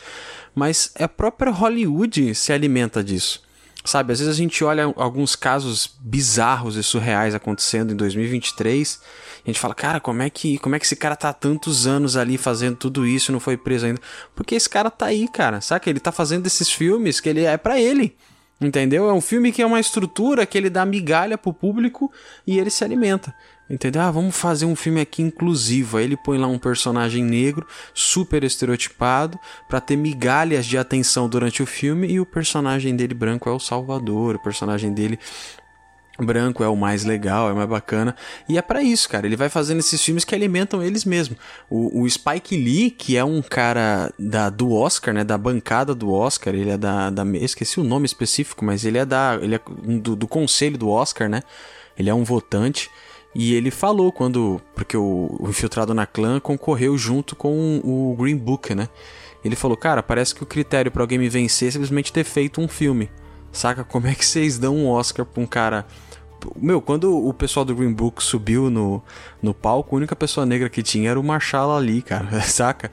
mas a própria Hollywood se alimenta disso. Sabe, às vezes a gente olha alguns casos bizarros e surreais acontecendo em 2023 a gente fala, cara, como é que, como é que esse cara tá há tantos anos ali fazendo tudo isso e não foi preso ainda? Porque esse cara tá aí, cara. Saca? Ele tá fazendo esses filmes que ele é para ele. Entendeu? É um filme que é uma estrutura que ele dá migalha pro público e ele se alimenta. Entendeu? Ah, vamos fazer um filme aqui inclusivo. Aí ele põe lá um personagem negro, super estereotipado, para ter migalhas de atenção durante o filme, e o personagem dele branco é o Salvador, o personagem dele branco é o mais legal, é o mais bacana. E é para isso, cara. Ele vai fazendo esses filmes que alimentam eles mesmos. O, o, Spike Lee, que é um cara da, do Oscar, né? Da bancada do Oscar, ele é da, da. Esqueci o nome específico, mas ele é da. Ele é do, do conselho do Oscar, né? Ele é um votante. E ele falou quando. Porque o, o Infiltrado na Clã concorreu junto com o Green Book, né? Ele falou, cara, parece que o critério para alguém me vencer é simplesmente ter feito um filme. Saca? Como é que vocês dão um Oscar pra um cara meu, quando o pessoal do Green Book subiu no, no palco, a única pessoa negra que tinha era o Marshall ali, cara. Saca?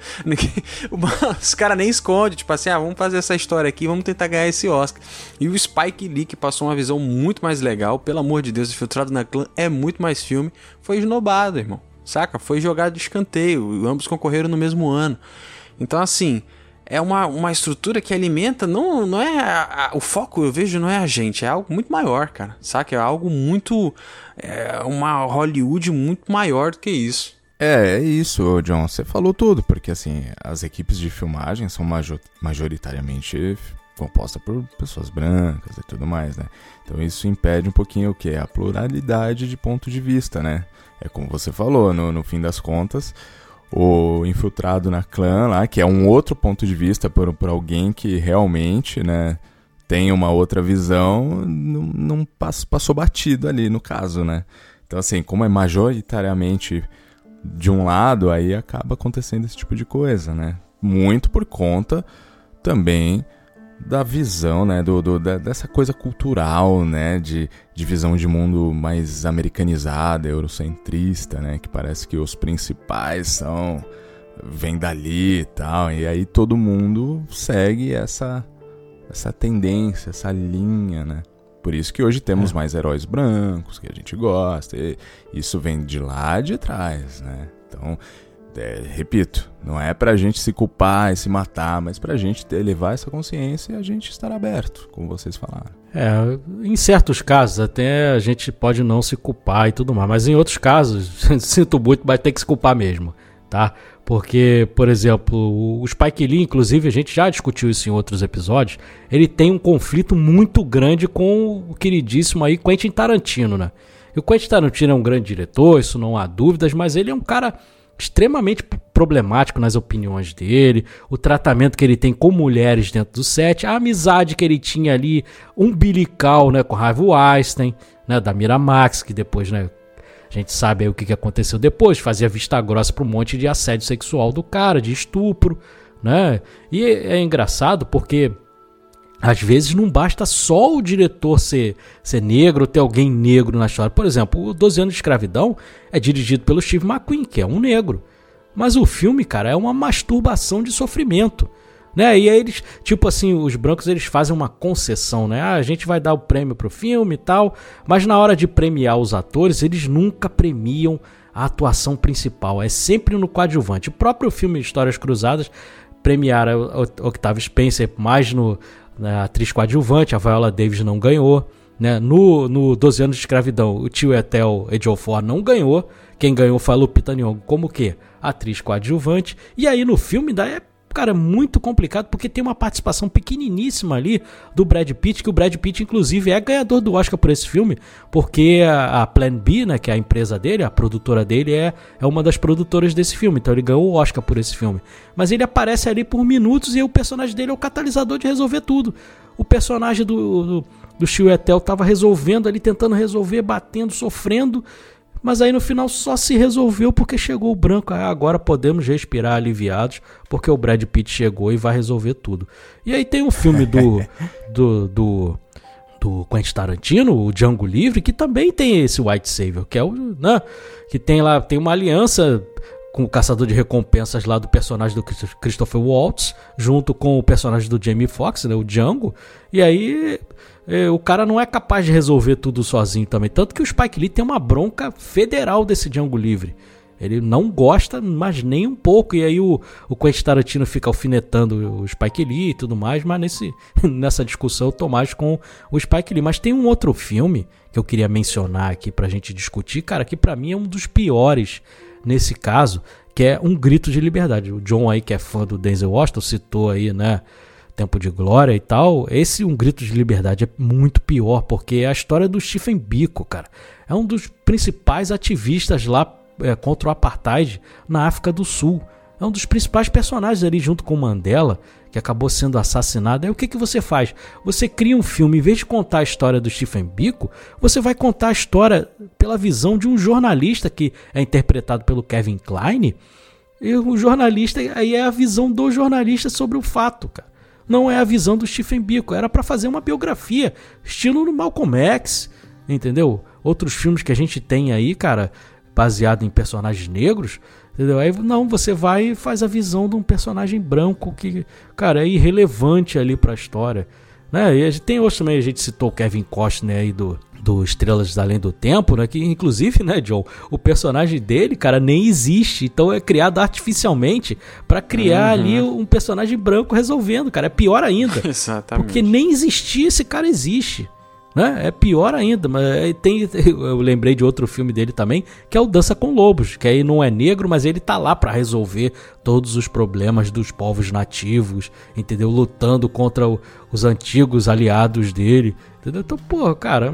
Os caras nem escondem, tipo assim, ah, vamos fazer essa história aqui, vamos tentar ganhar esse Oscar. E o Spike Lee, que passou uma visão muito mais legal, pelo amor de Deus, Infiltrado na Clã é muito mais filme, foi esnobado, irmão. Saca? Foi jogado de escanteio. Ambos concorreram no mesmo ano. Então, assim, é uma, uma estrutura que alimenta, não, não é. A, a, o foco, eu vejo, não é a gente, é algo muito maior, cara. Saca? É algo muito. É uma Hollywood muito maior do que isso. É, é isso, John. Você falou tudo, porque assim, as equipes de filmagem são major, majoritariamente compostas por pessoas brancas e tudo mais, né? Então isso impede um pouquinho o que? A pluralidade de ponto de vista, né? É como você falou, no, no fim das contas o infiltrado na clã lá, que é um outro ponto de vista por, por alguém que realmente, né, tem uma outra visão, não, não passou, passou batido ali no caso, né? Então, assim, como é majoritariamente de um lado, aí acaba acontecendo esse tipo de coisa, né? Muito por conta também da visão, né, do, do da, dessa coisa cultural, né, de, de visão de mundo mais americanizada, eurocentrista, né, que parece que os principais são vem dali e tal, e aí todo mundo segue essa essa tendência, essa linha, né? Por isso que hoje temos é. mais heróis brancos que a gente gosta. isso vem de lá de trás, né? Então, é, repito, não é pra gente se culpar e se matar, mas pra gente elevar essa consciência e a gente estar aberto, como vocês falaram. É, em certos casos até a gente pode não se culpar e tudo mais, mas em outros casos, sinto muito, vai ter que se culpar mesmo, tá? Porque, por exemplo, o Spike Lee, inclusive, a gente já discutiu isso em outros episódios, ele tem um conflito muito grande com o queridíssimo aí Quentin Tarantino, né? E o Quentin Tarantino é um grande diretor, isso não há dúvidas, mas ele é um cara extremamente problemático nas opiniões dele, o tratamento que ele tem com mulheres dentro do set, a amizade que ele tinha ali umbilical, né, com Harvey Weinstein, né, da Miramax, que depois, né, a gente sabe aí o que, que aconteceu depois, fazia vista grossa para um monte de assédio sexual do cara, de estupro, né? E é, é engraçado porque às vezes não basta só o diretor ser, ser negro, ter alguém negro na história. Por exemplo, o 12 anos de escravidão é dirigido pelo Steve McQueen, que é um negro. Mas o filme, cara, é uma masturbação de sofrimento. Né? E aí eles, tipo assim, os brancos eles fazem uma concessão, né? Ah, a gente vai dar o prêmio pro filme e tal, mas na hora de premiar os atores, eles nunca premiam a atuação principal, é sempre no coadjuvante. O próprio filme Histórias Cruzadas premiaram Octavio Spencer mais no, né, atriz coadjuvante, a Viola Davis não ganhou. Né? No, no 12 anos de escravidão, o tio Etel Ejiofor não ganhou. Quem ganhou foi a Lupita Nyong'o como que? Atriz coadjuvante. E aí no filme da é cara, muito complicado porque tem uma participação pequeniníssima ali do Brad Pitt, que o Brad Pitt, inclusive, é ganhador do Oscar por esse filme, porque a, a Plan B, né, que é a empresa dele, a produtora dele, é, é uma das produtoras desse filme, então ele ganhou o Oscar por esse filme. Mas ele aparece ali por minutos e o personagem dele é o catalisador de resolver tudo. O personagem do, do, do Chiwetel tava resolvendo ali, tentando resolver, batendo, sofrendo mas aí no final só se resolveu porque chegou o branco. Ah, agora podemos respirar aliviados porque o Brad Pitt chegou e vai resolver tudo. E aí tem um filme do do, do do Quentin Tarantino, o Django Livre, que também tem esse White Savior, que é o, né, que tem lá, tem uma aliança com o caçador de recompensas lá do personagem do Christopher Waltz, junto com o personagem do Jamie Foxx, né, o Django. E aí é, o cara não é capaz de resolver tudo sozinho também. Tanto que o Spike Lee tem uma bronca federal desse Django Livre. Ele não gosta, mas nem um pouco. E aí o, o Quentin Tarantino fica alfinetando o Spike Lee e tudo mais. Mas nesse, nessa discussão eu tô mais com o Spike Lee. Mas tem um outro filme que eu queria mencionar aqui pra gente discutir, cara, que para mim é um dos piores nesse caso, que é Um Grito de Liberdade. O John aí, que é fã do Denzel Washington, citou aí, né? Tempo de Glória e tal, esse Um Grito de Liberdade é muito pior, porque é a história do Stephen Biko, cara. É um dos principais ativistas lá é, contra o apartheid na África do Sul. É um dos principais personagens ali junto com Mandela, que acabou sendo assassinado. Aí o que, que você faz? Você cria um filme, em vez de contar a história do Stephen Biko, você vai contar a história pela visão de um jornalista que é interpretado pelo Kevin Klein. E o jornalista, aí é a visão do jornalista sobre o fato, cara. Não é a visão do Stephen Biko. Era para fazer uma biografia, estilo no Malcolm X, entendeu? Outros filmes que a gente tem aí, cara, baseado em personagens negros, entendeu? Aí não, você vai e faz a visão de um personagem branco que, cara, é irrelevante ali para a história, né? E tem outros também, a gente citou o Kevin Costner aí do do Estrelas Além do Tempo, né? Que inclusive, né, John, o personagem dele, cara, nem existe. Então é criado artificialmente para criar uhum. ali um personagem branco resolvendo, cara. É pior ainda. Exatamente. Porque nem existia esse cara existe. Né? É pior ainda, mas tem, eu lembrei de outro filme dele também, que é o Dança com Lobos, que aí não é negro, mas ele tá lá para resolver todos os problemas dos povos nativos, entendeu? Lutando contra o, os antigos aliados dele, entendeu? Então, pô, cara,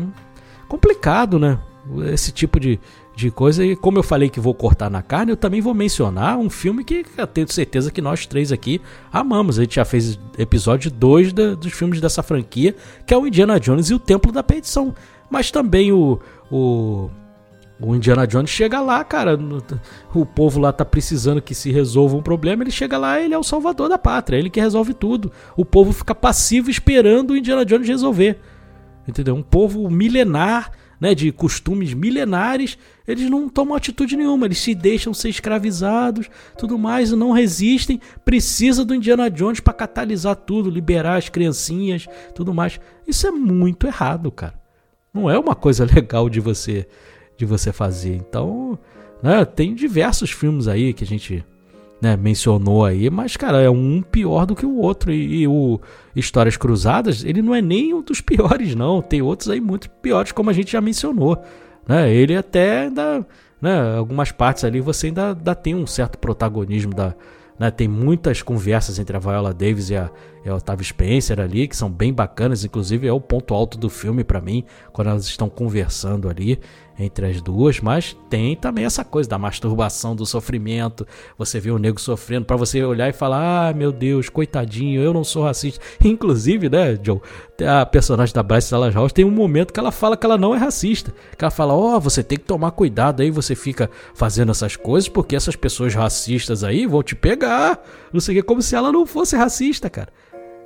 complicado, né? Esse tipo de, de coisa. E como eu falei que vou cortar na carne, eu também vou mencionar um filme que eu tenho certeza que nós três aqui amamos. A gente já fez episódio 2 dos filmes dessa franquia, que é o Indiana Jones e o Templo da Perdição. Mas também o, o, o Indiana Jones chega lá, cara. O povo lá tá precisando que se resolva um problema. Ele chega lá, ele é o salvador da pátria, ele que resolve tudo. O povo fica passivo esperando o Indiana Jones resolver. Entendeu? Um povo milenar né, de costumes milenares, eles não tomam atitude nenhuma, eles se deixam ser escravizados, tudo mais, não resistem, precisa do Indiana Jones para catalisar tudo, liberar as criancinhas, tudo mais. Isso é muito errado, cara. Não é uma coisa legal de você de você fazer. Então, né, tem diversos filmes aí que a gente né, mencionou aí, mas, cara, é um pior do que o outro. E, e, o Histórias Cruzadas, ele não é nem um dos piores, não. Tem outros aí muito piores, como a gente já mencionou. Né? Ele até ainda. Né, algumas partes ali você ainda, ainda tem um certo protagonismo da. Né, tem muitas conversas entre a Viola Davis e a, e a Spencer ali, que são bem bacanas, inclusive é o ponto alto do filme para mim, quando elas estão conversando ali entre as duas, mas tem também essa coisa da masturbação, do sofrimento. Você vê o nego sofrendo para você olhar e falar: "Ah, meu Deus, coitadinho, eu não sou racista". Inclusive, né, Joe, a personagem da Bryce Dallas Howard tem um momento que ela fala que ela não é racista, que ela fala: "Ó, oh, você tem que tomar cuidado aí, você fica fazendo essas coisas porque essas pessoas racistas aí vão te pegar". Não sei o que, como se ela não fosse racista, cara.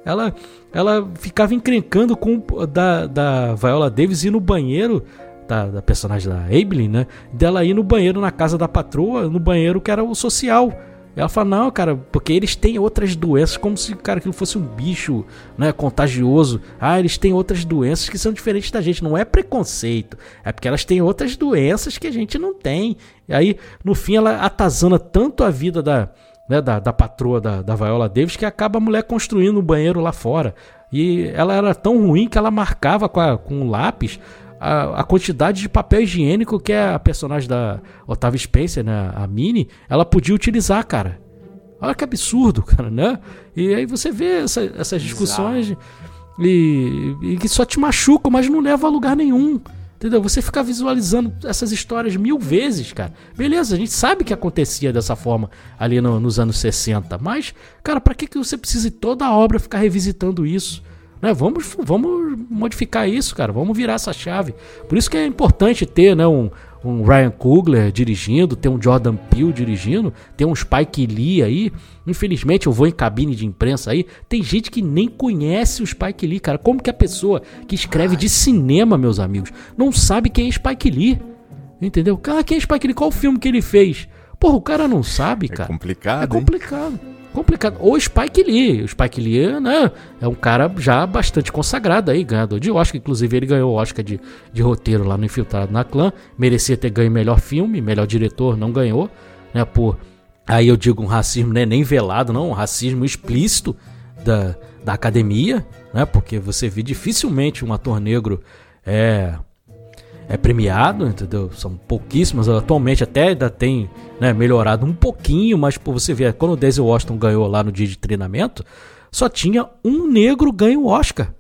Ela, ela ficava encrencando com da, da Viola Davis ir no banheiro da, da personagem da Abilene, né? Dela ir no banheiro na casa da patroa, no banheiro que era o social. Ela fala, não, cara, porque eles têm outras doenças, como se, cara, aquilo fosse um bicho, né, contagioso. Ah, eles têm outras doenças que são diferentes da gente. Não é preconceito, é porque elas têm outras doenças que a gente não tem. E aí, no fim, ela atazana tanto a vida da, né, da, da patroa da, da Viola Davis que acaba a mulher construindo um banheiro lá fora. E ela era tão ruim que ela marcava com, a, com lápis a, a, quantidade de papel higiênico que a personagem da Otávia Spencer, né, a Minnie, ela podia utilizar, cara. Olha que absurdo, cara, né? E aí você vê essa, essas discussões e, e, que só te machucam, mas não leva a lugar nenhum. Entendeu? Você fica visualizando essas histórias mil vezes, cara. Beleza, a gente sabe que acontecia dessa forma ali no, nos anos 60, mas, cara, para que, que você precisa toda a obra ficar revisitando isso? Né? Vamos, vamos modificar isso, cara. Vamos virar essa chave. Por isso que é importante ter né, um, um Ryan Coogler dirigindo, tem um Jordan Peele dirigindo, tem um Spike Lee aí. Infelizmente eu vou em cabine de imprensa aí, tem gente que nem conhece o Spike Lee, cara. Como que a pessoa que escreve de cinema, meus amigos, não sabe quem é Spike Lee? Entendeu? Cara, quem é Spike Lee? Qual o filme que ele fez? Porra, o cara não sabe, cara. É complicado. É complicado. Hein? Complicado. Ou Spike Lee. O Spike Lee né, é um cara já bastante consagrado aí, ganhador de Oscar. Inclusive, ele ganhou o Oscar de, de roteiro lá no Infiltrado na Clã. Merecia ter ganho melhor filme, melhor diretor, não ganhou. Né, por, aí eu digo um racismo né, nem velado, não, um racismo explícito da, da academia. Né, porque você vê dificilmente um ator negro é é premiado, entendeu? São pouquíssimas, atualmente até ainda tem né, melhorado um pouquinho, mas por você ver, quando o Denzel Washington ganhou lá no dia de treinamento, só tinha um negro ganho o Oscar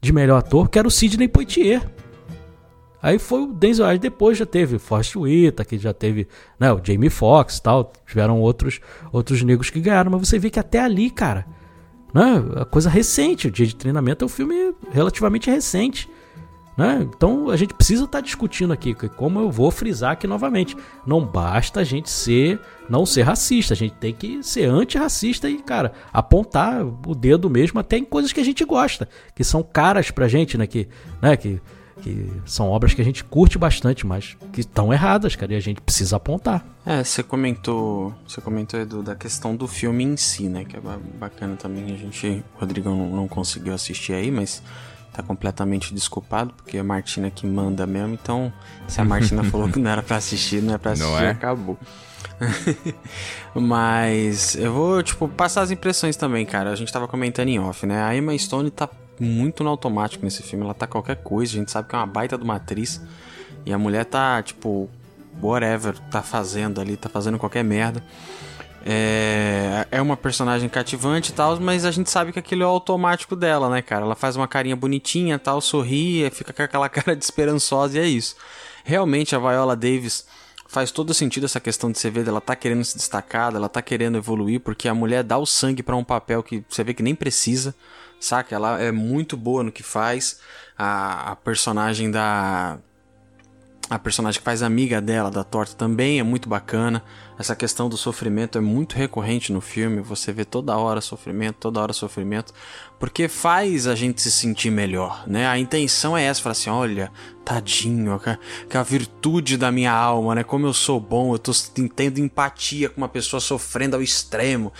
de melhor ator, que era o Sidney Poitier. Aí foi o Denzel, aí depois já teve Forrest Whitaker, já teve né, o Jamie Foxx tal, tiveram outros, outros negros que ganharam, mas você vê que até ali, cara, né, a coisa recente, o dia de treinamento é um filme relativamente recente. Né? Então a gente precisa estar tá discutindo aqui, como eu vou frisar aqui novamente, não basta a gente ser, não ser racista, a gente tem que ser antirracista e, cara, apontar o dedo mesmo até em coisas que a gente gosta, que são caras pra gente, né? Que, né? que, que são obras que a gente curte bastante, mas que estão erradas, cara, e a gente precisa apontar. É, você comentou, você comentou Edu, da questão do filme em si, né? Que é bacana também. A gente, o Rodrigo não, não conseguiu assistir aí, mas tá completamente desculpado, porque a Martina que manda mesmo, então se a Martina falou que não era para assistir, não é para assistir, é? acabou. Mas eu vou, tipo, passar as impressões também, cara. A gente tava comentando em off, né? A Emma Stone tá muito no automático nesse filme, ela tá qualquer coisa, a gente sabe que é uma baita de uma atriz. E a mulher tá, tipo, whatever, tá fazendo ali, tá fazendo qualquer merda. É, é uma personagem cativante e tal, mas a gente sabe que aquilo é automático dela, né, cara? Ela faz uma carinha bonitinha tal, sorri, fica com aquela cara de esperançosa e é isso. Realmente a Viola Davis faz todo sentido essa questão de você ver ela tá querendo se destacar, ela tá querendo evoluir, porque a mulher dá o sangue para um papel que você vê que nem precisa, saca? Ela é muito boa no que faz. A, a personagem da a personagem que faz amiga dela, da torta, também é muito bacana. Essa questão do sofrimento é muito recorrente no filme. Você vê toda hora sofrimento, toda hora sofrimento, porque faz a gente se sentir melhor, né? A intenção é essa, falar assim, olha, tadinho, que a virtude da minha alma, né? Como eu sou bom, eu tô tendo empatia com uma pessoa sofrendo ao extremo.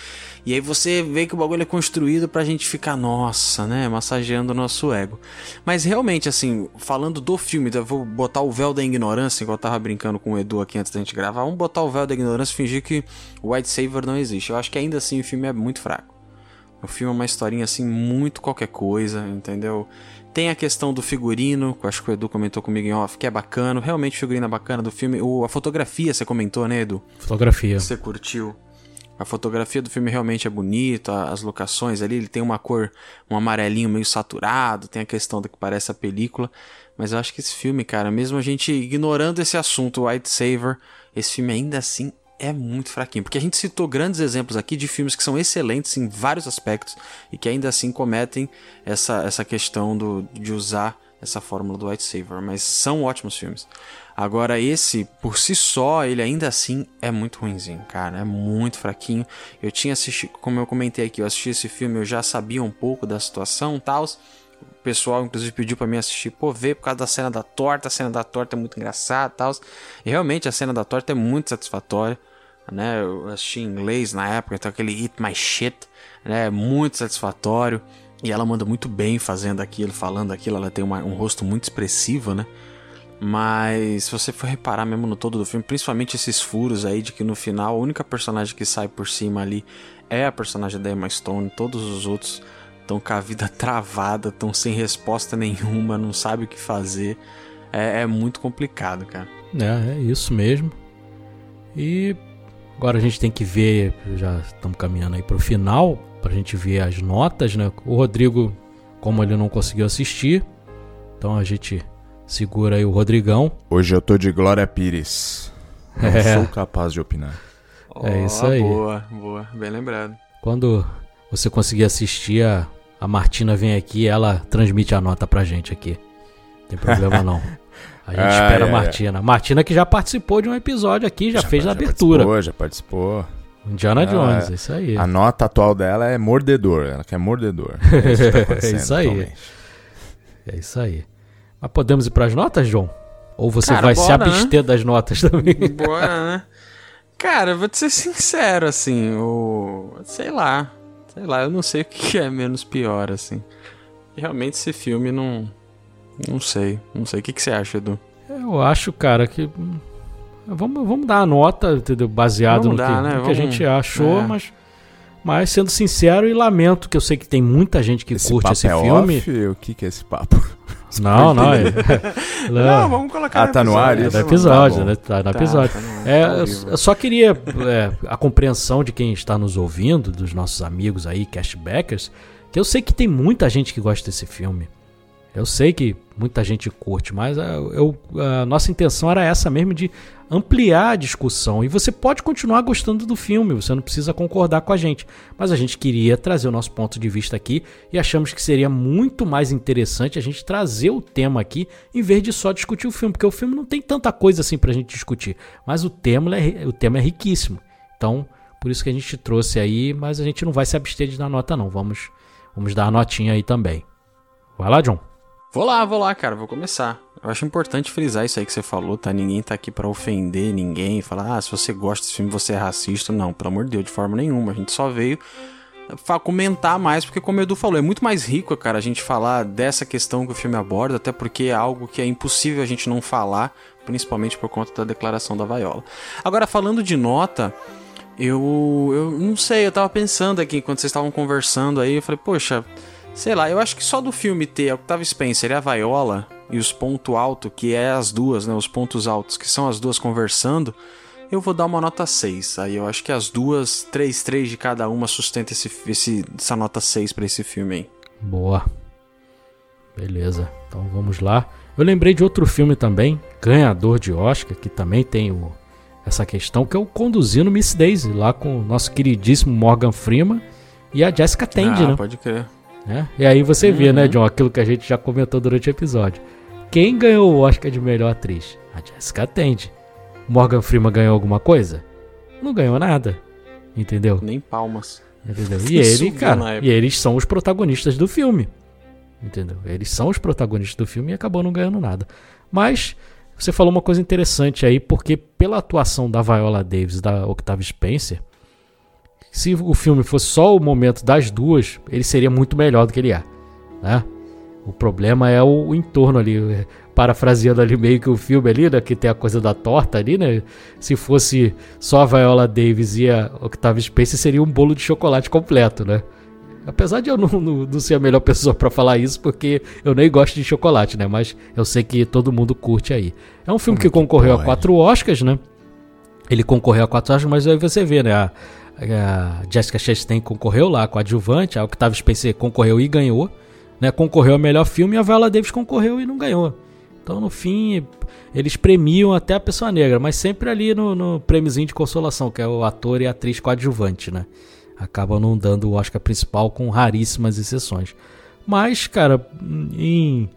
E aí você vê que o bagulho é construído pra gente ficar, nossa, né? Massageando o nosso ego. Mas realmente, assim, falando do filme, eu vou botar o véu da ignorância, igual eu tava brincando com o Edu aqui antes da gente gravar. Vamos botar o véu da ignorância e fingir que o White Saver não existe. Eu acho que ainda assim o filme é muito fraco. O filme é uma historinha assim, muito qualquer coisa, entendeu? Tem a questão do figurino, que eu acho que o Edu comentou comigo em off, que é bacana. Realmente, o figurino é bacana do filme. O, a fotografia, você comentou, né, Edu? Fotografia. Você curtiu. A fotografia do filme realmente é bonita, as locações ali, ele tem uma cor, um amarelinho meio saturado, tem a questão do que parece a película, mas eu acho que esse filme, cara, mesmo a gente ignorando esse assunto, White Saver, esse filme ainda assim é muito fraquinho, porque a gente citou grandes exemplos aqui de filmes que são excelentes em vários aspectos e que ainda assim cometem essa, essa questão do, de usar essa fórmula do White Saver, mas são ótimos filmes. Agora, esse, por si só, ele ainda assim é muito ruimzinho, cara. É muito fraquinho. Eu tinha assistido, como eu comentei aqui, eu assisti esse filme, eu já sabia um pouco da situação e tal. Pessoal, inclusive, pediu para mim assistir, pô, ver por causa da cena da torta. A cena da torta é muito engraçada e tal. E realmente a cena da torta é muito satisfatória. Né? Eu assisti em inglês na época, então aquele Eat My Shit, né? Muito satisfatório. E ela manda muito bem fazendo aquilo, falando aquilo. Ela tem uma, um rosto muito expressivo, né? Mas se você for reparar mesmo no todo do filme, principalmente esses furos aí de que no final a única personagem que sai por cima ali é a personagem da Emma Stone, todos os outros estão com a vida travada, estão sem resposta nenhuma, não sabe o que fazer. É, é muito complicado, cara. É, é isso mesmo. E agora a gente tem que ver, já estamos caminhando aí para o final, para a gente ver as notas, né? O Rodrigo, como ele não conseguiu assistir, então a gente Segura aí o Rodrigão. Hoje eu tô de Glória Pires. Não é. sou capaz de opinar. é isso aí. Boa, boa. Bem lembrado. Quando você conseguir assistir, a, a Martina vem aqui ela transmite a nota pra gente aqui. Tem problema não. A gente Ai, espera a ai, Martina. Martina que já participou de um episódio aqui, já, fez a abertura. Participou, já participou. Indiana Ah, Jones, é isso aí. A nota atual dela é mordedor. Ela quer mordedor. É isso, tá É isso aí. atualmente. É isso aí. Mas podemos ir pras notas, João? Ou você Cara, vai se bora, né? abster das notas também? Bora, né? Cara, eu vou te ser sincero, assim, o. Sei lá. Sei lá, eu não sei o que é menos pior, assim. Realmente esse filme não. Não sei. Não sei. O que, que você acha, Edu? Eu acho, cara, que. Vamos, vamos dar a nota, entendeu? Baseado Vamos no, dar, que, né? no que a Vamos- gente achou, é. mas. Mas sendo sincero e lamento, que eu sei que tem muita gente que Esse curte papo esse é filme. off? O que, que é esse papo? Não, não. É, não, vamos colocar Ah, tá no ar é isso? do episódio, Tá né? Tá no Tá, episódio. tá no- É, tá ao eu, vivo. eu só queria é, a compreensão de quem está nos ouvindo, dos nossos amigos aí, cashbackers, que eu sei que tem muita gente que gosta desse filme. Eu sei que muita gente curte, mas a, eu- a nossa intenção era essa mesmo de ampliar a discussão. E você pode continuar gostando do filme, você não precisa concordar com a gente. Mas a gente queria trazer o nosso ponto de vista aqui e achamos que seria muito mais interessante a gente trazer o tema aqui em vez de só discutir o filme, porque o filme não tem tanta coisa assim pra gente discutir. Mas o tema é, o tema é riquíssimo. Então, por isso que a gente trouxe aí, mas a gente não vai se abster de dar nota, não. Vamos, vamos dar a notinha aí também. Vai lá, John. Vou lá, vou lá, cara, vou começar. Eu acho importante frisar isso aí que você falou, tá? Ninguém tá aqui pra ofender ninguém, falar, ah, se você gosta desse filme, você é racista. Não, pelo amor de Deus, de forma nenhuma. A gente só veio comentar mais, porque como o Edu falou, é muito mais rico, cara, a gente falar dessa questão que o filme aborda, até porque é algo que é impossível a gente não falar, principalmente por conta da declaração da Vaiola. Agora, falando de nota, eu, eu não sei, eu tava pensando aqui enquanto vocês estavam conversando aí, eu falei, poxa, sei lá, eu acho que só do filme ter a Octavia Spencer e a Viola e os pontos altos, que é as duas, né, os pontos altos, que são as duas conversando, eu vou dar uma nota 6. Aí eu acho que as duas, 3, 3 de cada uma sustenta esse, esse, essa nota 6 pra esse filme aí. Boa. Beleza, então vamos lá. Eu lembrei de outro filme também, ganhador de Oscar, que também tem o- essa questão, que é o Conduzindo Miss Daisy, lá com o nosso queridíssimo Morgan Freeman e a Jessica Tandy, ah, né? pode crer. Né? E aí você vê, né, Uhum. John, aquilo que a gente já comentou durante o episódio. Quem ganhou o Oscar de melhor atriz? A Jessica Tandy. Morgan Freeman ganhou alguma coisa? Não ganhou nada. Entendeu? Nem palmas. Entendeu? E ele, cara, e eles são os protagonistas do filme. Entendeu? Eles são os protagonistas do filme e acabou não ganhando nada. Mas você falou uma coisa interessante aí, porque pela atuação da Viola Davis e da Octavia Spencer, se o filme fosse só o momento das duas, ele seria muito melhor do que ele é. Né? O problema é o, o entorno ali, eh, parafraseando ali meio que o filme ali, né, que tem a coisa da torta ali, né? Se fosse só a Viola Davis e a Octavia Spencer, seria um bolo de chocolate completo, né? Apesar de eu não, não, não ser a melhor pessoa pra falar isso, porque eu nem gosto de chocolate, né? Mas eu sei que todo mundo curte aí. É um filme Como que que concorreu a pode? quatro Oscars, né? Ele concorreu a quatro Oscars, mas aí você vê, né? A, a Jessica Chastain concorreu lá com a adjuvante, a Octavia Spencer concorreu e ganhou, né? Concorreu ao melhor filme e a Viola Davis concorreu e não ganhou. Então, no fim, eles premiam até a pessoa negra, mas sempre ali no, no prêmiozinho de consolação, que é o ator e a atriz coadjuvante, né? Acabam não dando o Oscar principal com raríssimas exceções. Mas, cara, em,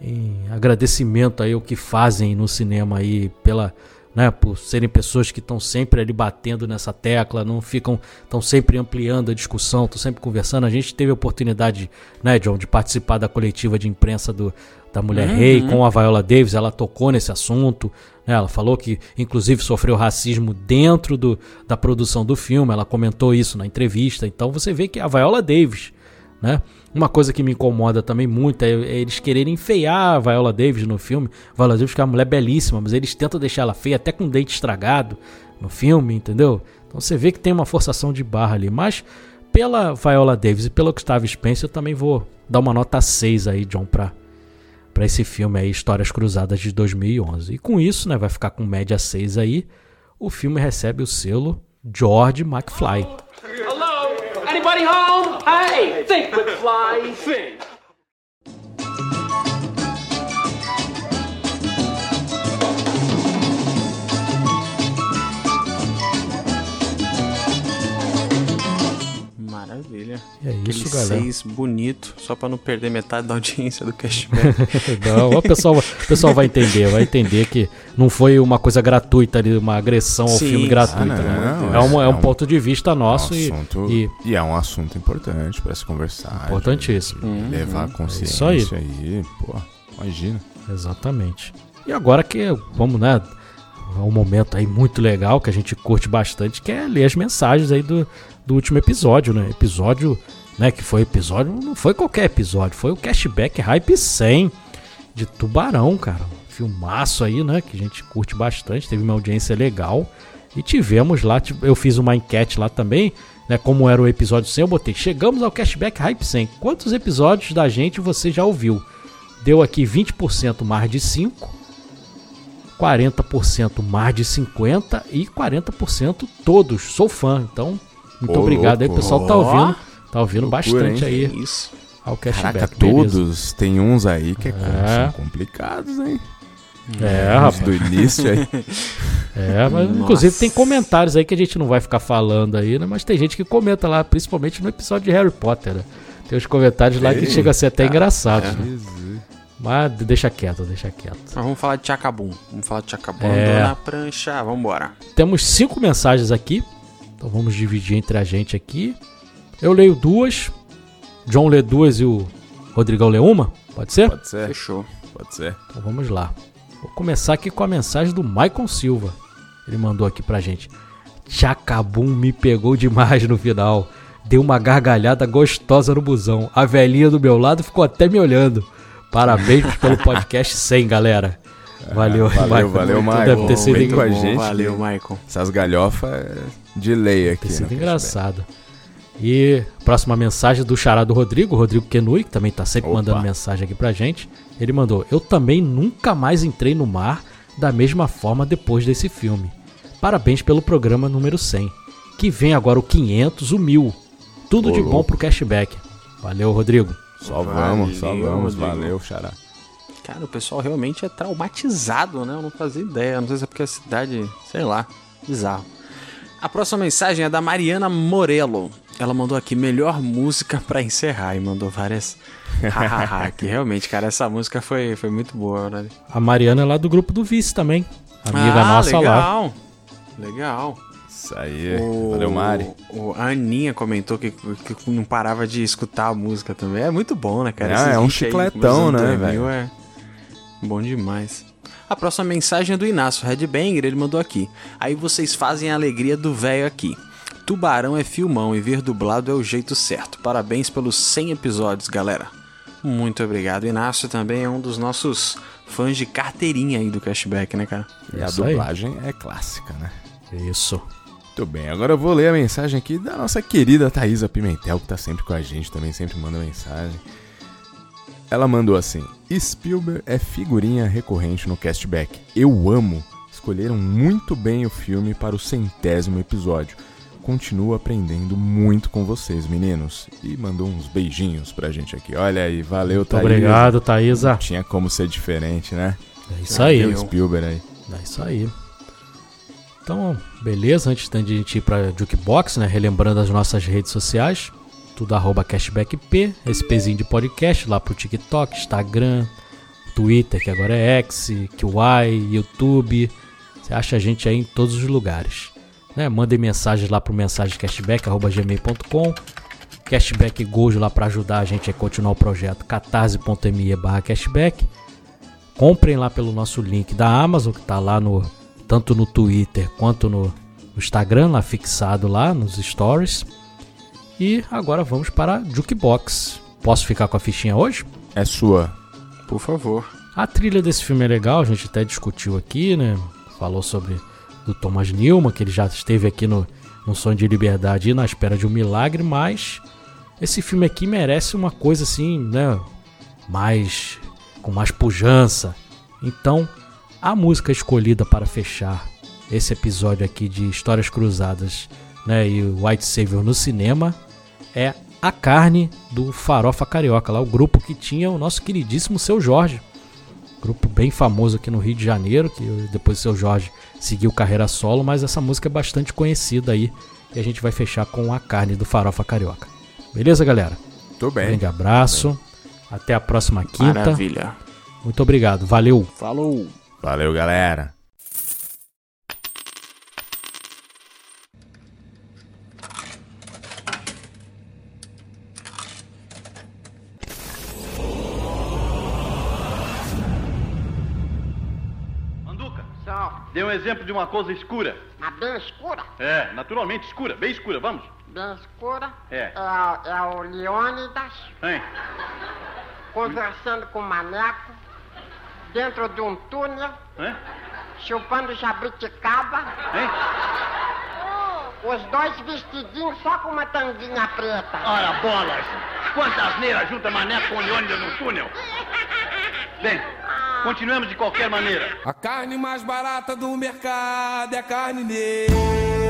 em agradecimento aí ao que fazem no cinema aí pela, né, por serem pessoas que estão sempre ali batendo nessa tecla, não ficam, estão sempre ampliando a discussão, estão sempre conversando. A gente teve a oportunidade, né, John, de participar da coletiva de imprensa do, da Mulher Uhum. Rei com a Viola Davis, ela tocou nesse assunto, né, ela falou que inclusive sofreu racismo dentro do, da produção do filme, ela comentou isso na entrevista, então você vê que a Viola Davis, né, uma coisa que me incomoda também muito é, é eles quererem enfeiar a Viola Davis no filme. A Viola Davis que é uma mulher belíssima, mas eles tentam deixar ela feia até com o dente estragado no filme, entendeu? Então você vê que tem uma forçação de barra ali. Mas pela Viola Davis e pelo Octavio Spencer, eu também vou dar uma nota 6 aí, John, pra, pra esse filme aí, Histórias Cruzadas de 2011. E com isso, né, vai ficar com média 6 aí. O filme recebe o selo George McFly. Hello? Anybody home? Hey, think but fly, sing. Maravilha. É Aquele isso, 16, bonito, só pra não perder metade da audiência do cashback. Não, o pessoal, o pessoal vai entender, vai entender que não foi uma coisa gratuita ali, uma agressão ao Sim. filme gratuita. Ah, não, né? é, um, é um é um- ponto de vista nosso é um e- assunto, e, e, é um assunto importante pra se conversar. Importantíssimo. de Levar a consciência isso aí. aí. Pô, imagina. Exatamente. E agora que vamos, né? É um momento aí muito legal que a gente curte bastante, que é ler as mensagens aí do, do último episódio, né? Episódio, né? Que foi episódio, não foi qualquer episódio, foi o Cashback Hype 100 de Tubarão, cara. Filmaço aí, né? Que a gente curte bastante, teve uma audiência legal. E tivemos lá, eu fiz uma enquete lá também, né? Como era o episódio 100, eu botei. Chegamos ao Cashback Hype 100. Quantos episódios da gente você já ouviu? Deu aqui 20% mais de 5, 40% mais de 50 e 40% todos. Sou fã, então muito Ô, obrigado aí, louco. pessoal tá ouvindo, tá ouvindo Loucura, bastante hein? aí Isso. ao cashback. Caraca, beleza. todos. Tem uns aí que é, É. são complicados, hein? É, rapaz. do início aí. É, mas Nossa. inclusive tem comentários aí que a gente não vai ficar falando aí, né? Mas tem gente que comenta lá, principalmente no episódio de Harry Potter, né? Tem os comentários lá que Ei, chega a ser até engraçado. é. né? Mas deixa quieto, deixa quieto. Mas vamos falar de Chacabum. Vamos falar de Chacabum. É. Andou na prancha. Vambora. Temos cinco mensagens aqui. Então vamos dividir entre a gente aqui. Eu leio duas. John lê duas e o Rodrigão lê uma. Pode ser? Pode ser, Fechou. pode ser. Então vamos lá. Vou começar aqui com a mensagem do Maicon Silva. Ele mandou aqui pra gente. Chacabum me pegou demais no final. Deu uma gargalhada gostosa no busão. A velhinha do meu lado ficou até me olhando. Parabéns pelo podcast 100, galera. Valeu, valeu, Maicon. valeu, Maicon. Deve ter sido, Vem com a gente. Valeu, Michael. Essas galhofas de lei aqui. ter sido engraçado. E próxima mensagem do Chará do Rodrigo, Rodrigo Kenui, que também tá sempre Opa. mandando mensagem aqui pra gente. Ele mandou: Eu também nunca mais entrei no mar da mesma forma depois desse filme. Parabéns pelo programa número 100. Que vem agora o 500, o 1000. Tudo de bom louco. pro cashback. Valeu, Rodrigo. Só vamos, só Valeu, vamos. Rodrigo. Valeu, Xará. Cara, o pessoal realmente é traumatizado, né? Eu não fazia ideia. Não sei se é porque a cidade, sei lá, bizarro. A próxima mensagem é da Mariana Morello. Ela mandou aqui melhor música pra encerrar e mandou várias que realmente, cara, essa música foi, foi muito boa, né? A Mariana é lá do grupo do Vice também. Amiga ah, nossa lá. legal. Legal. Isso aí. O- Valeu, Mari. o- a Aninha comentou que, que não parava de escutar a música também. É muito bom, né, cara? É, é um aí, chicletão, dos né, 2000 velho? É bom demais. A próxima mensagem é do Inácio Redbanger, ele mandou aqui. Aí vocês fazem a alegria do velho aqui. Tubarão é filmão e ver dublado é o jeito certo. Parabéns pelos 100 episódios, galera. Muito obrigado. Inácio também é um dos nossos fãs de carteirinha aí do cashback, né, cara? E a Isso aí. dublagem é clássica, né? Isso. Muito bem, agora eu vou ler a mensagem aqui da nossa querida Thaisa Pimentel, que tá sempre com a gente também, sempre manda mensagem. Ela mandou assim: Spielberg é figurinha recorrente no castback. Eu amo. Escolheram muito bem o filme para o centésimo episódio. Continuo aprendendo muito com vocês, meninos. E mandou uns beijinhos pra gente aqui. Olha aí, valeu, Muito Thaisa. obrigado, Thaisa. Não tinha como ser diferente, né? É isso aí. Tem o Spielberg aí. É isso aí. Então, beleza, antes da gente ir pra Jukebox, né? Relembrando as nossas redes sociais. Tudo arroba cashbackp, esse pezinho de podcast lá pro TikTok, Instagram, Twitter, que agora é X, QI, YouTube. Você acha a gente aí em todos os lugares. Né? Mandem mensagens lá pro mensagecashback.gmail.com Cashback Gold lá para ajudar a gente a continuar o projeto catarse.me barra cashback. Comprem lá pelo nosso link da Amazon, que tá lá no tanto no Twitter quanto no Instagram, lá fixado lá nos stories. E agora vamos para Jukebox. Posso ficar com a fichinha hoje? É sua. Por favor. A trilha desse filme é legal, a gente até discutiu aqui, né? Falou sobre do Thomas Newman, que ele já esteve aqui no, no Sonho de Liberdade e na espera de um milagre, mas esse filme aqui merece uma coisa assim, né? Mais. com mais pujança. Então, a música escolhida para fechar esse episódio aqui de Histórias Cruzadas né, e White Savior no cinema é A Carne do Farofa Carioca, lá o grupo que tinha o nosso queridíssimo Seu Jorge. Grupo bem famoso aqui no Rio de Janeiro, que depois o Seu Jorge seguiu carreira solo, mas essa música é bastante conhecida aí. E a gente vai fechar com A Carne do Farofa Carioca. Beleza, galera? Muito bem. Grande abraço. Até a próxima quinta. Maravilha. Muito obrigado. Valeu. Falou. Valeu, galera. Um exemplo de uma coisa escura. mas bem escura, É, naturalmente escura, bem escura, vamos. bem escura. É. É, é o Leônidas Hein? conversando com o Maneco dentro de um túnel, Hein? chupando jabuticaba. Hein? Os dois vestidinhos só com uma tanguinha preta. Ora, bolas! Quanta asneira junta Mané com Leônidas no túnel! Bem, continuemos de qualquer maneira. A carne mais barata do mercado é a carne negra.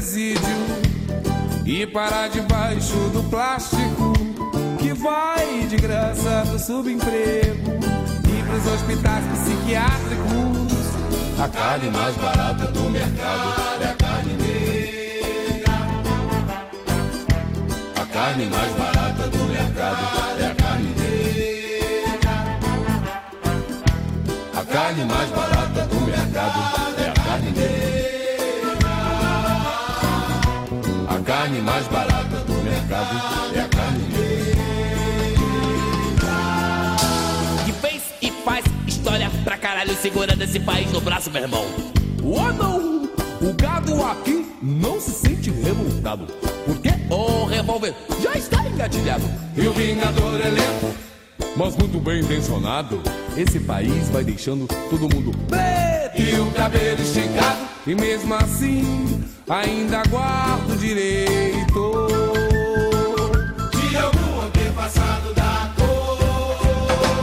Presídio e parar debaixo do plástico, que vai de graça pro subemprego e pros hospitais psiquiátricos. A carne mais barata do mercado é a carne negra. A carne mais barata do mercado é a carne negra. A carne mais barata do mercado é a carne negra. Carne mais barata do mercado é a carne negra. que fez e faz história pra caralho segurando esse país no braço, meu irmão. Oh não! O gado aqui não se sente revoltado. Porque O revólver já está engatilhado. E o vingador é lento, mas muito bem intencionado. Esse país vai deixando todo mundo preto e o cabelo esticado. E mesmo assim, ainda guardo direito de algum antepassado da cor.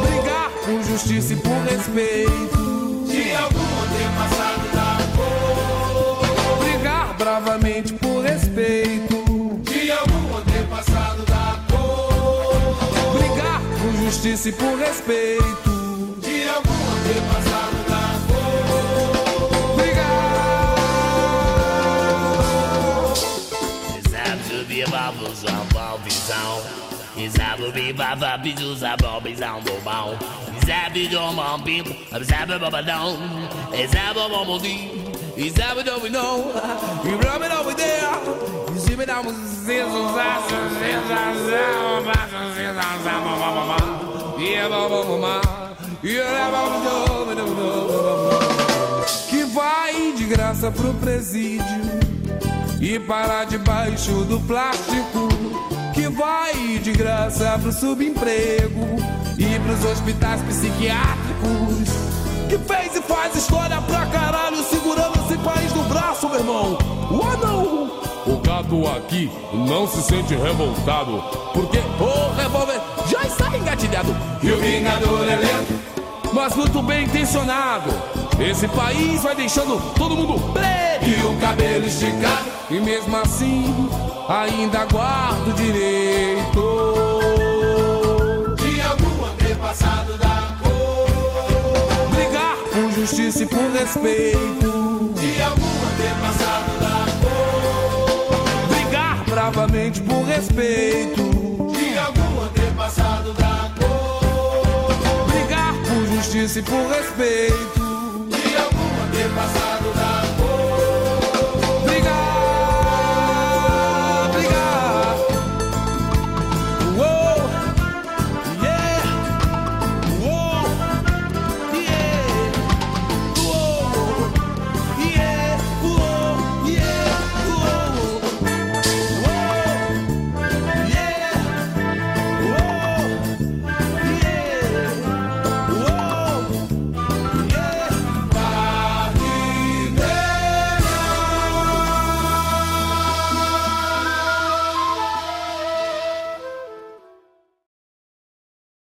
Brigar por justiça e por respeito de algum antepassado da cor. Brigar bravamente por respeito de algum antepassado da cor. Brigar por justiça e por respeito Sabe de um bom pico, sabe babadão. Sabe bom bom dia. Sabe do we know. You rub it over there. See me down with sensação, sensação, sensação, ba, ba, ba, ba, ba, ba, ba. Que vai de graça pro presídio e parar debaixo do plástico. Vai de graça pro subemprego e pros hospitais psiquiátricos. Que fez e faz história pra caralho segurando esse país no braço, meu irmão. Oh, não! O gato aqui não se sente revoltado porque o revólver já está engatilhado. E o vingador é lento, mas muito bem intencionado. Esse país vai deixando todo mundo preto e o cabelo esticado. E mesmo assim, ainda guardo direito de algum antepassado da cor. Brigar por justiça e por respeito de algum antepassado da cor. Brigar bravamente por respeito de algum antepassado da cor. Brigar por justiça e por respeito de algum antepassado